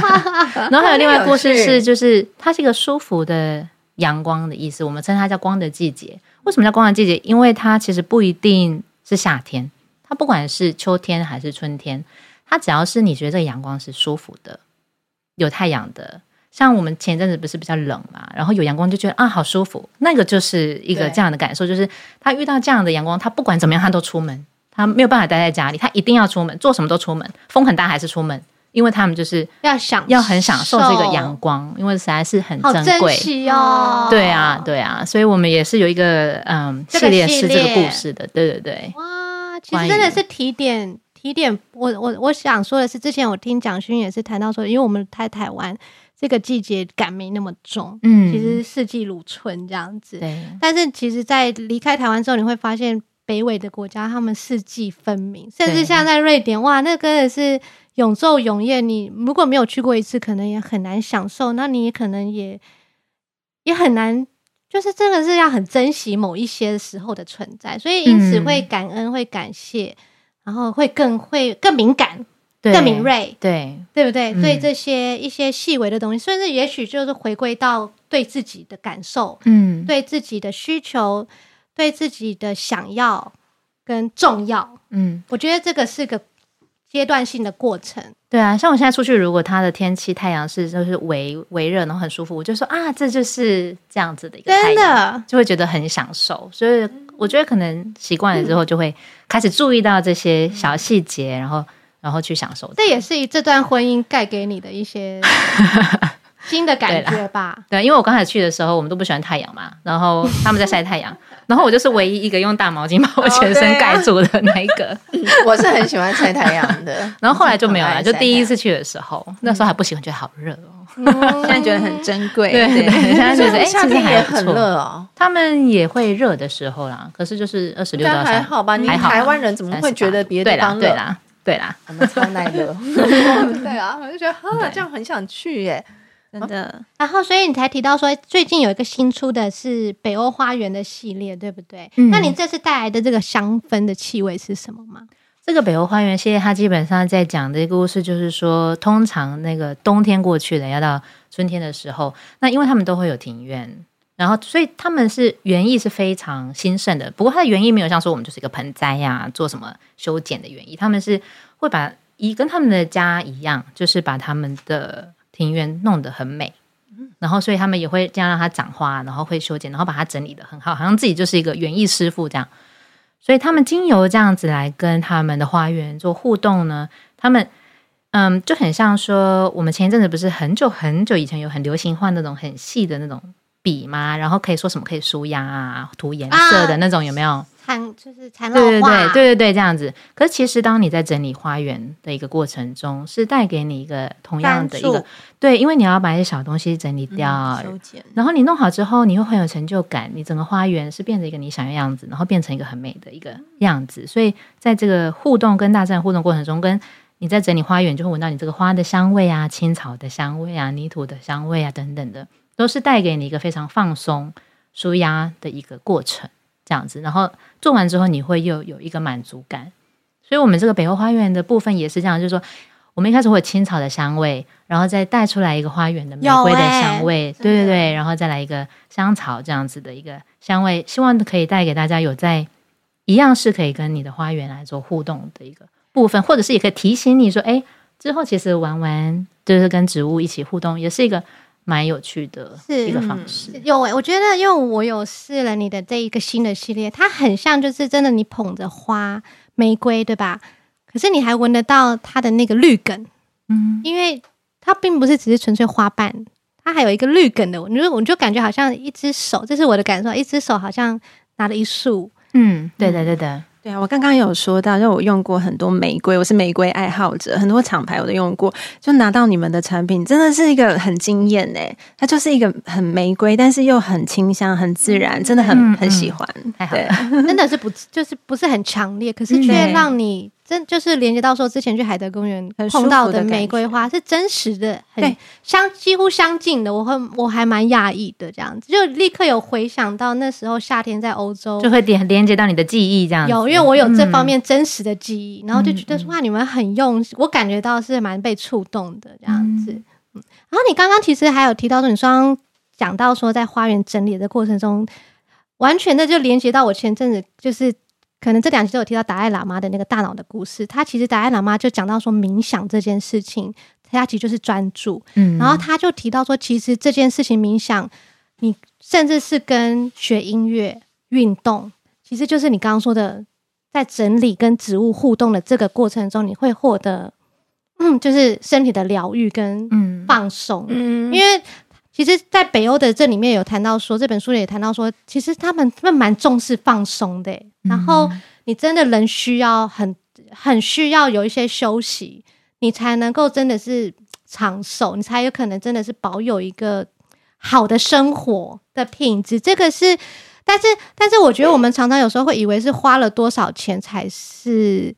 然后还有另外故事是，就是它是一个舒服的阳光的意思。我们称它叫光的季节。为什么叫光的季节？因为它其实不一定是夏天，它不管是秋天还是春天，它只要是你觉得这个阳光是舒服的，有太阳的。像我们前一阵子不是比较冷嘛，然后有阳光就觉得啊好舒服，那个就是一个这样的感受，就是他遇到这样的阳光，他不管怎么样他都出门，他没有办法待在家里，他一定要出门，做什么都出门，风很大还是出门，因为他们就是
要享
要很享受这个阳光，因为实在是很珍贵
哦。
对啊，对啊，所以我们也是有一个嗯系列是这个故事的，对对对。
哇，其实真的是提点提点，我我我想说的是，之前我听蒋勋也是谈到说，因为我们在台湾。这个季节感没那么重，嗯，其实四季如春这样子。对，但是其实，在离开台湾之后，你会发现北纬的国家，他们四季分明，甚至像在瑞典，哇，那真的是永昼永夜。你如果没有去过一次，可能也很难享受。那你可能也也很难，就是真的是要很珍惜某一些时候的存在，所以因此会感恩，会感谢，然后会更会更敏感。更敏锐，
对
对不对？对、嗯、这些一些细微的东西，甚至也许就是回归到对自己的感受，嗯，对自己的需求，对自己的想要跟重要，嗯，我觉得这个是个阶段性的过程。
对啊，像我现在出去，如果它的天气太阳是就是微微热，然后很舒服，我就说啊，这就是这样子的一个太阳，真的就会觉得很享受。所以我觉得可能习惯了之后，就会开始注意到这些小细节，然后。然后去享受，
这也是这段婚姻带给你的一些 新的感觉吧？
对，因为我刚才去的时候，我们都不喜欢太阳嘛，然后他们在晒太阳，然后我就是唯一一个用大毛巾把我全身盖住的那一
个。我是很喜欢晒太阳的，
然后后来就没有了。就第一次去的时候，那时候还不喜欢，觉得好热哦。
嗯、现在觉得很珍贵，
对，对，现在觉得 哎，夏天也
很热哦。
他们也会热的时候啦，可是就是二十六到
还好吧？你台湾人怎么会觉得别的地方热？
对啦，
我们超耐热。对啊，我就觉得哈，这样很想去耶，真的。
然后，所以你才提到说，最近有一个新出的是北欧花园的系列，对不对？嗯。那你这次带来的这个香氛的气味是什么吗？
这个北欧花园系列，它基本上在讲的一个故事，就是说，通常那个冬天过去了，要到春天的时候，那因为他们都会有庭院。然后，所以他们是园艺是非常兴盛的。不过，它的园艺没有像说我们就是一个盆栽呀、啊，做什么修剪的园艺。他们是会把一跟他们的家一样，就是把他们的庭院弄得很美。然后，所以他们也会这样让它长花，然后会修剪，然后把它整理得很好，好像自己就是一个园艺师傅这样。所以，他们经由这样子来跟他们的花园做互动呢，他们嗯就很像说，我们前一阵子不是很久很久以前有很流行画那种很细的那种。笔吗？然后可以说什么？可以舒压啊，涂颜色的那种有没有？
残就是残
对对对对对对，这样子。可是其实当你在整理花园的一个过程中，是带给你一个同样的一个对，因为你要把一些小东西整理掉。然后你弄好之后，你会很有成就感。你整个花园是变成一个你想要样子，然后变成一个很美的一个样子。所以在这个互动跟大自然互动过程中，跟你在整理花园，就会闻到你这个花的香味啊、青草的香味啊、泥土的香味啊等等的，都是带给你一个非常放松、舒压的一个过程。这样子，然后做完之后，你会又有一个满足感。所以，我们这个北欧花园的部分也是这样，就是说，我们一开始会有青草的香味，然后再带出来一个花园的玫瑰的香味，欸、对对对，然后再来一个香草这样子的一个香味，希望可以带给大家有在一样是可以跟你的花园来做互动的一个部分，或者是也可以提醒你说，哎，之后其实玩玩就是跟植物一起互动，也是一个蛮有趣的一个方式。
有哎，我觉得因为我有试了你的这一个新的系列，它很像就是真的你捧着花玫瑰，对吧？可是你还闻得到它的那个绿梗，嗯，因为它并不是只是纯粹花瓣，它还有一个绿梗的，我就我就感觉好像一只手，这是我的感受，一只手好像拿了一束。
嗯，对的，对的，
对啊，我刚刚有说到，就我用过很多玫瑰，我是玫瑰爱好者，很多厂牌我都用过，就拿到你们的产品，真的是一个很惊艳哎，它就是一个很玫瑰，但是又很清香、很自然，真的很、嗯、很喜欢，对，
真的是不就是不是很强烈，可是却让你。真就是连接到说，之前去海德公园碰到的玫瑰花是真实的，很相几乎相近的。我会我还蛮讶异的，这样子就立刻有回想到那时候夏天在欧洲，
就会连连接到你的记忆这样子。
有，因为我有这方面真实的记忆，嗯、然后就觉得说哇，你们很用心，我感觉到是蛮被触动的这样子。嗯，然后你刚刚其实还有提到说，你刚刚讲到说在花园整理的过程中，完全的就连接到我前阵子就是。可能这两集都有提到达赖喇嘛的那个大脑的故事。他其实达赖喇嘛就讲到说，冥想这件事情，他其实就是专注。嗯，然后他就提到说，其实这件事情冥想，你甚至是跟学音乐、运动，其实就是你刚刚说的，在整理跟植物互动的这个过程中，你会获得，嗯，就是身体的疗愈跟放松。嗯，因为。其实，在北欧的这里面有谈到说，这本书里也谈到说，其实他们他们蛮重视放松的。然后，你真的人需要很很需要有一些休息，你才能够真的是长寿，你才有可能真的是保有一个好的生活的品质。这个是，但是但是，我觉得我们常常有时候会以为是花了多少钱才是。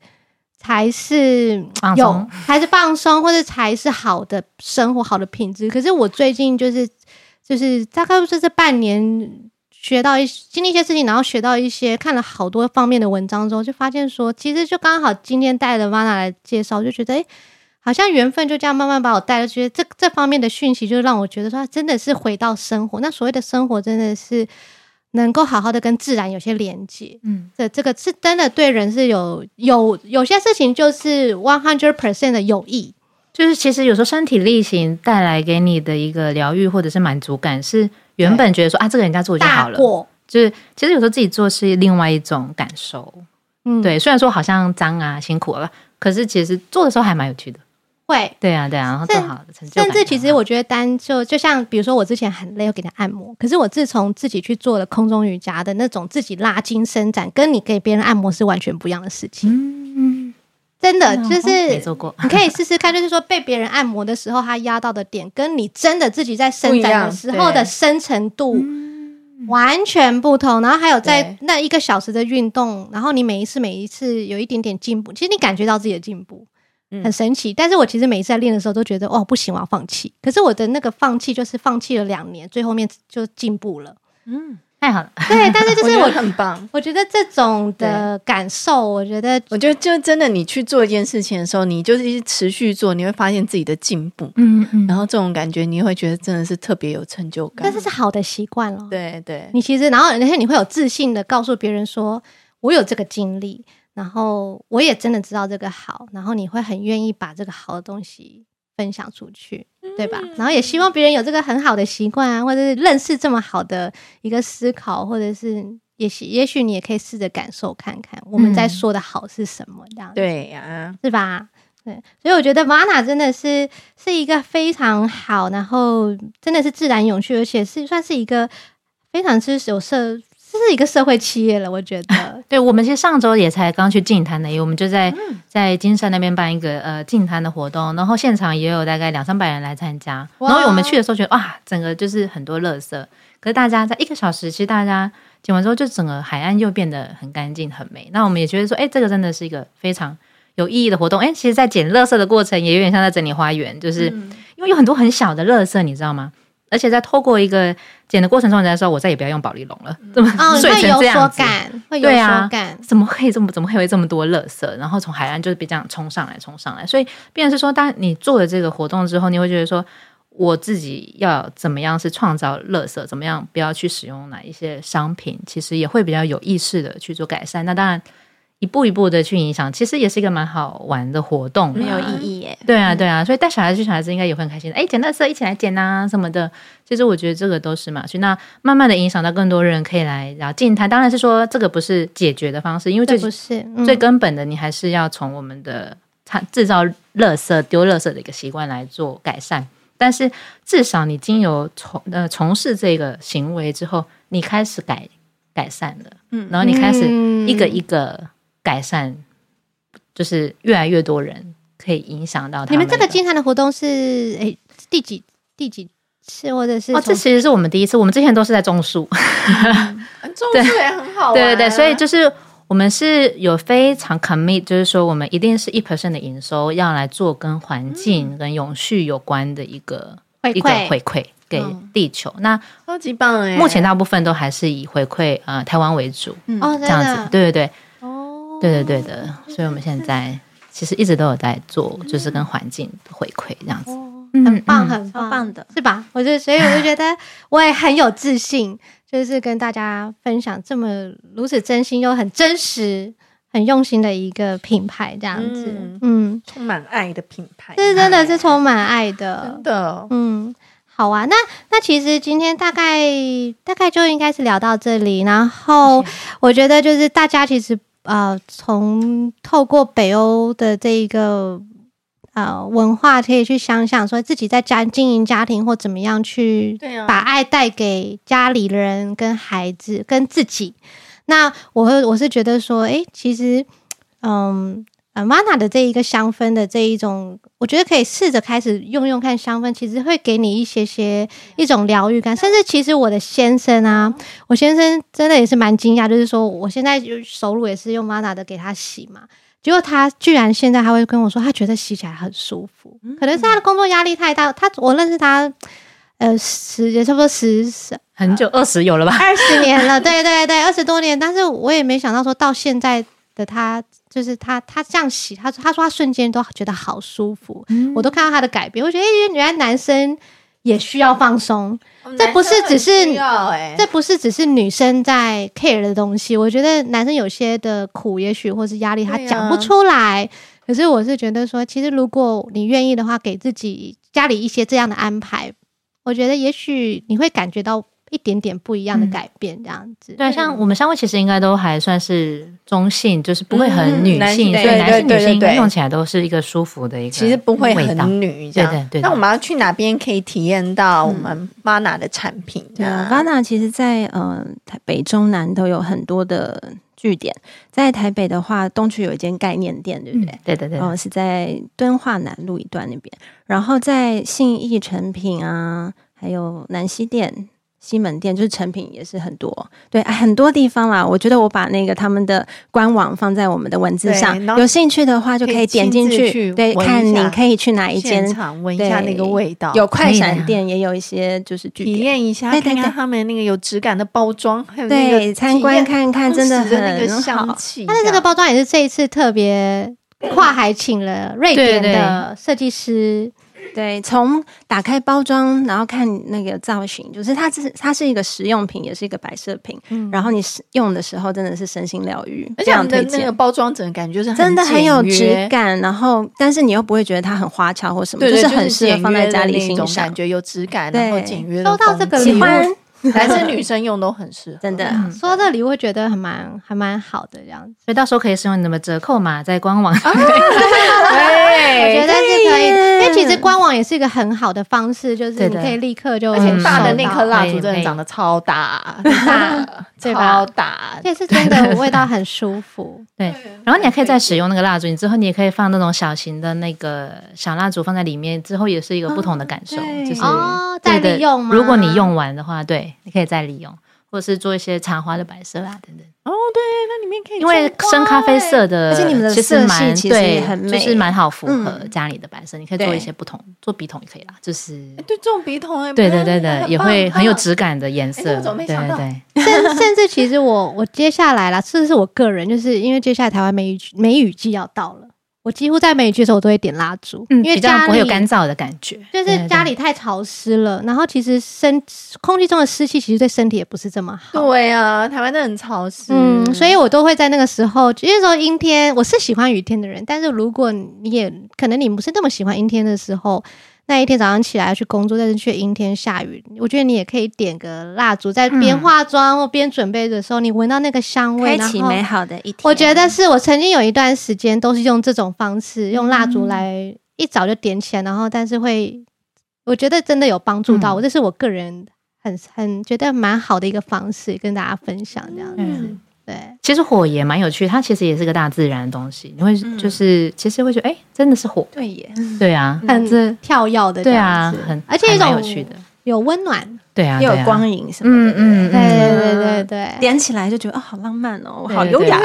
才是有，才是放松，或者才是好的生活，好的品质。可是我最近就是，就是大概就是这半年学到一经历一些事情，然后学到一些看了好多方面的文章之后，就发现说，其实就刚好今天带了 Vana 来介绍，就觉得哎、欸，好像缘分就这样慢慢把我带了，觉得这这方面的讯息就让我觉得说，真的是回到生活。那所谓的生活，真的是。能够好好的跟自然有些连接，嗯，这这个是真的对人是有有有些事情就是 one hundred percent 的有益，
就是其实有时候身体力行带来给你的一个疗愈或者是满足感，是原本觉得说啊这个人家做就好了，就是其实有时候自己做是另外一种感受，嗯，对，虽然说好像脏啊辛苦了，可是其实做的时候还蛮有趣的。
会，
对啊，对啊，然后做好的成就感。
甚至其实我觉得单就就像比如说我之前很累，要给他按摩。可是我自从自己去做了空中瑜伽的那种自己拉筋伸展，跟你给别人按摩是完全不一样的事情。嗯，真的就是
没做过，
你可以试试看。就是说被别人按摩的时候，他压到的点，跟你真的自己在伸展的时候的深程度完全不同。然后还有在那一个小时的运动，然后你每一次每一次有一点点进步，其实你感觉到自己的进步。很神奇，但是我其实每一次在练的时候都觉得，哦，不行，我要放弃。可是我的那个放弃就是放弃了两年，最后面就进步了。
嗯，太好了。
对，但是就是我，
我很棒。
我觉得这种的感受，我觉得，
我觉得就真的，你去做一件事情的时候，你就是一直持续做，你会发现自己的进步。嗯嗯。然后这种感觉，你会觉得真的是特别有成就感。
但是是好的习惯了。
对对。
你其实，然后而且你会有自信的告诉别人说，我有这个经历。然后我也真的知道这个好，然后你会很愿意把这个好的东西分享出去，对吧？然后也希望别人有这个很好的习惯啊，或者是认识这么好的一个思考，或者是也许也许你也可以试着感受看看我们在说的好是什么，这样子
对呀，
是吧？对，所以我觉得 Vana 真的是是一个非常好，然后真的是自然永续，而且是算是一个非常之有设。这是一个社会企业了，我觉得。
对，我们其实上周也才刚去净滩的，因为我们就在、嗯、在金山那边办一个呃净滩的活动，然后现场也有大概两三百人来参加。然后我们去的时候觉得哇，整个就是很多垃圾，可是大家在一个小时，其实大家捡完之后，就整个海岸又变得很干净、很美。那我们也觉得说，哎，这个真的是一个非常有意义的活动。哎，其实，在捡垃圾的过程也有点像在整理花园，就是因为有很多很小的垃圾，你知道吗？而且在透过一个剪的过程中，人家说我再也不要用保丽龙了，这么碎成这样子，会有所感，
会有所感，
怎么可以这么怎么会这么多垃圾？然后从海岸就是被这样冲上来，冲上来。所以，变成是说，当你做了这个活动之后，你会觉得说，我自己要怎么样是创造垃圾，怎么样不要去使用哪一些商品，其实也会比较有意识的去做改善。那当然。一步一步的去影响，其实也是一个蛮好玩的活动，
没有意义耶。
对啊，对啊，所以带小孩子去，小孩子应该也会很开心的。哎，捡垃圾一起来捡啊什么的。其实我觉得这个都是嘛，所以那慢慢的影响到更多人可以来，然后净滩。当然是说这个不是解决的方式，因为这不是、嗯、最根本的，你还是要从我们的制造垃圾、丢垃圾的一个习惯来做改善。但是至少你经由从呃从事这个行为之后，你开始改改善了，嗯，然后你开始一个一个。改善，就是越来越多人可以影响到他们。
你们这个金坛的活动是诶、欸、第几第几次，或者是？
哦，这其实是我们第一次。我们之前都是在种树，
种树也很好。
对对对，所以就是我们是有非常 commit，就是说我们一定是一 percent 的营收要来做跟环境跟永续有关的一个
回馈
回馈给地球。那
超级棒哎！
目前大部分都还是以回馈呃台湾为主，嗯，这样子，对对对。对对对的，所以我们现在其实一直都有在做，就是跟环境回馈这样子，
很棒，很棒。棒的，是吧？我就所以我就觉得我也很有自信，就是跟大家分享这么如此真心又很真实、很用心的一个品牌这样子，嗯，
充满爱的品牌，
这是真的是充满爱的，
真的，
嗯，好啊，那那其实今天大概大概就应该是聊到这里，然后我觉得就是大家其实。呃，从透过北欧的这一个呃文化，可以去想想说自己在家经营家庭或怎么样去把爱带给家里人、跟孩子、跟自己。那我会我是觉得说，诶，其实，嗯。呃，Vana 的这一个香氛的这一种，我觉得可以试着开始用用看香氛，其实会给你一些些一种疗愈感。甚至其实我的先生啊，我先生真的也是蛮惊讶，就是说我现在就手乳也是用 Vana 的给他洗嘛，结果他居然现在还会跟我说，他觉得洗起来很舒服，可能是他的工作压力太大。他我认识他，呃，十也差不多十十
很久，二十有了吧？
二十年了，对对对，二十多年。但是我也没想到说到现在的他。就是他，他这样洗，他说，他说他瞬间都觉得好舒服，嗯、我都看到他的改变。我觉得，哎，原来男生也需要放松，这不是只是，这不是只是女生在 care 的东西。我觉得男生有些的苦，也许或是压力，他讲不出来。啊、可是我是觉得说，其实如果你愿意的话，给自己家里一些这样的安排，我觉得也许你会感觉到。一点点不一样的改变，这样子。
对，像我们三位其实应该都还算是中性，就是不会很女性，所以男性女性应该用起来都是一个舒服的一个。
其实不会很女，
对对对。
那我们要去哪边可以体验到我们 Vana 的产品？
对，Vana 其实，在呃台北、中、南都有很多的据点。在台北的话，东区有一间概念店，对不对？
对对对。
哦，是在敦化南路一段那边。然后在信义成品啊，还有南西店。西门店就是成品也是很多，对，很多地方啦。我觉得我把那个他们的官网放在我们的文字上，有兴趣的话就可以点进去，对，看你可以去哪一间，
闻一下那个味道。
有快闪店，也有一些就是体
验一下，看看他们那个有质感的包装，还有
对，参观看看，真的很
那个香气。
但是这个包装也是这一次特别跨海请了瑞典的设计师。
对，从打开包装，然后看那个造型，就是它是它是一个实用品，也是一个摆设品。嗯，然后你使用的时候真的是身心疗愈，
而且的那个包装整个感觉就是
真的很有质感。然后，但是你又不会觉得它很花俏或什么，对对，就是很适合放在家里欣赏，
感觉有质感，然后简约。
收到这个礼物。
男生女生用都很适合，
真的。
说到这里，我会觉得还蛮还蛮好的这样子，
所以到时候可以使用你们折扣码在官网。
对，我觉得是可以，因为其实官网也是一个很好的方式，就是你可以立刻就，
而且大的那颗蜡烛真的长得超大，大，超大，
这是真的味道很舒服。
对，然后你还可以再使用那个蜡烛，你之后你也可以放那种小型的那个小蜡烛放在里面，之后也是一个不同的感受，就是
哦，再利用吗？
如果你用完的话，对。你可以再利用，或者是做一些插花的摆设啊，等等。
哦，对，那里面可以，
因为深咖啡色的，
而且你们的色系其实很美，
就是蛮好符合家里的白色。你可以做一些不同，做笔筒也可以啦，就是
对这种笔筒，
对对对对，也会很有质感的颜色。对对对，
甚甚至其实我我接下来啦，这是我个人，就是因为接下来台湾梅雨梅雨季要到了。我几乎在每一句的时候，我都会点蜡烛，嗯，因为家里
不会有干燥的感觉，
就是家里太潮湿了。然后其实身空气中的湿气其实对身体也不是这么好。
对啊，台湾真的很潮湿，
嗯，所以我都会在那个时候，因为说阴天，我是喜欢雨天的人，但是如果你也可能你不是那么喜欢阴天的时候。那一天早上起来要去工作，但是却阴天下雨。我觉得你也可以点个蜡烛，在边化妆或边准备的时候，你闻到那个香味，
开启美好的一天。
我觉得是我曾经有一段时间都是用这种方式，用蜡烛来一早就点起来，然后但是会，我觉得真的有帮助到我。这是我个人很很觉得蛮好的一个方式，跟大家分享这样子。嗯对，
其实火也蛮有趣，它其实也是个大自然的东西。你会就是、嗯、其实会觉得，哎、欸，真的是火。
对耶，
对啊，
很跳跃的，
对啊，很
而且一种
有趣的，
有温暖。
对啊，
又有光影什么的，
嗯嗯，对对对对
对，点起来就觉得哦，好浪漫哦，好优雅，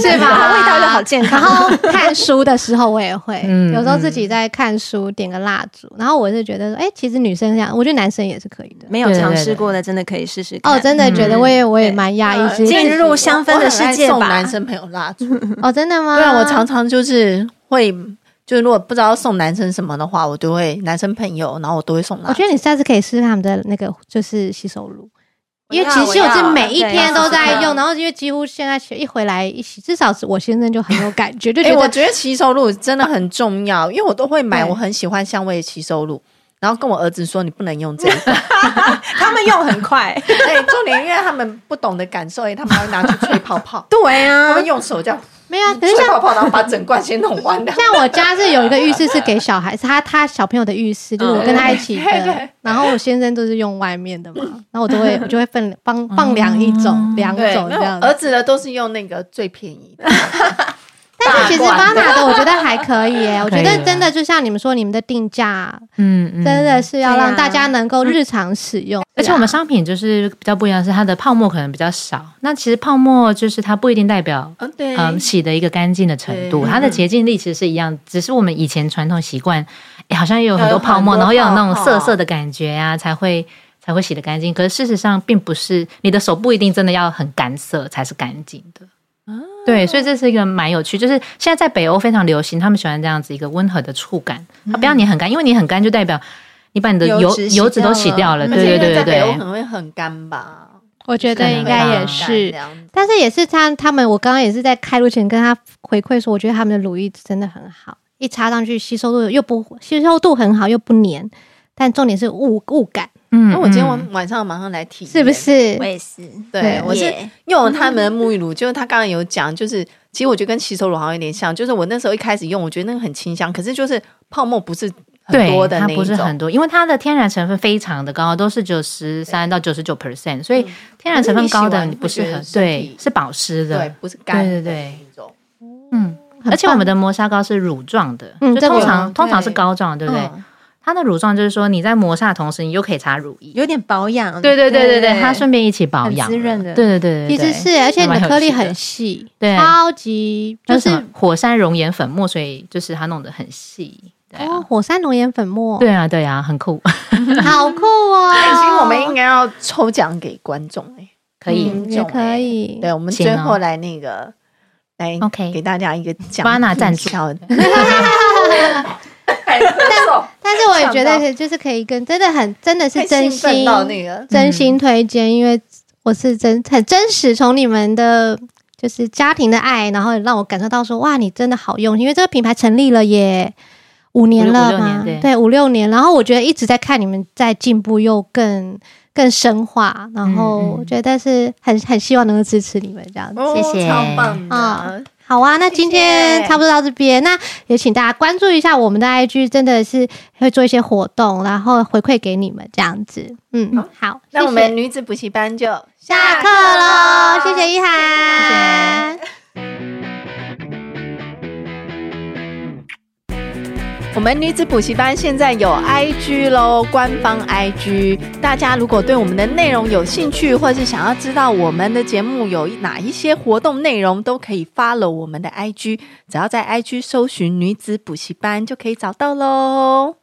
对 吧？
味道又好健康。
然后看书的时候我也会，有时候自己在看书，点个蜡烛，然后我是觉得说，哎，其实女生这样，我觉得男生也是可以的。
没有尝试过的，真的可以试试。
哦，真的觉得我也我也蛮压抑，
进入香氛的世界吧。
送男生朋友蜡烛，
哦，真的吗？
对啊，我常常就是会。就是如果不知道送男生什么的话，我都会男生朋友，然后我都会送。
我觉得你下次可以试试他们的那个就是洗手乳，因为其实我是每一天都在用，然后因为几乎现在一回来一洗，至少是我先生就很有感觉，就觉得、
欸、我觉得洗手乳真的很重要，因为我都会买我很喜欢香味的洗手乳，然后跟我儿子说你不能用这个，
他们用很快，
对，重点因为他们不懂得感受，他们还会拿去吹泡泡，
对啊，
他们用手这样。
没有，可是像
泡泡，然后把整罐先弄完的。
像我家是有一个浴室是给小孩，是他他小朋友的浴室，就是我跟他一起的。然后我先生都是用外面的嘛，然后我都会我就会分放放两一种两种这样。
儿子的都是用那个最便宜的。
但是其实 VANA 的我觉得还可以耶，我觉得真的就像你们说，你们的定价，嗯，真的是要让大家能够日常使用。
而且我们商品就是比较不一样，是它的泡沫可能比较少。那其实泡沫就是它不一定代表，嗯，洗的一个干净的程度，它的洁净力其实是一样，只是我们以前传统习惯，哎，好像也有很多泡沫，然后要有那种涩涩的感觉呀，才会才会洗得干净。可是事实上并不是，你的手不一定真的要很干涩才是干净的。对，所以这是一个蛮有趣，就是现在在北欧非常流行，他们喜欢这样子一个温和的触感，它不要你很干，因为你很干就代表你把你的油油脂都洗掉了，对对对对对，
可能会很干吧？
我觉得应该也是，但是也是他他们，我刚刚也是在开录前跟他回馈说，我觉得他们的乳液真的很好，一擦上去吸收度又不吸收度很好又不黏，但重点是雾雾感。
嗯，那我今天晚晚上马上来体验，
是不是？
我也是，
对，我是用他们的沐浴乳，就是他刚刚有讲，就是其实我觉得跟洗手乳好像有点像，就是我那时候一开始用，我觉得那个很清香，可是就是泡沫不是很多的那种，
它不是很多，因为它的天然成分非常的高，都是九十三到九十九 percent，所以天然成分高的你不是很对，是保湿的，
对，不是干的
对对对，嗯，而且我们的磨砂膏是乳状的，就通常通常是膏状，对不对？它的乳状就是说，你在磨砂的同时，你又可以擦乳液，
有点保养。
对对对对对，它顺便一起保养，
滋润的。
对对对对，
其实是，而且你的颗粒很细，
对，
超级就是
火山熔岩粉末，所以就是它弄得很细。
哦，火山熔岩粉末，
对啊对啊，很酷，
好酷哦！
其实我们应该要抽奖给观众哎，
可以。
也可以。
对，我们最后来那个来，OK，给大家一个奖
，VANA 赞助。
但但是我也觉得就是可以跟真的很真的是真心真心推荐，因为我是真很真实从你们的就是家庭的爱，然后让我感受到说哇，你真的好用，因为这个品牌成立了也五年了嘛，对。五六年，然后我觉得一直在看你们在进步，又更更深化，然后我觉得是很很希望能够支持你们这样子，谢谢，
超棒啊！
好啊，那今天差不多到这边，那也请大家关注一下我们的 IG，真的是会做一些活动，然后回馈给你们这样子。嗯，好，好，
那我们女子补习班就
下课喽，谢谢一涵。谢谢
我们女子补习班现在有 IG 喽，官方 IG。大家如果对我们的内容有兴趣，或是想要知道我们的节目有哪一些活动内容，都可以发了我们的 IG。只要在 IG 搜寻女子补习班，就可以找到喽。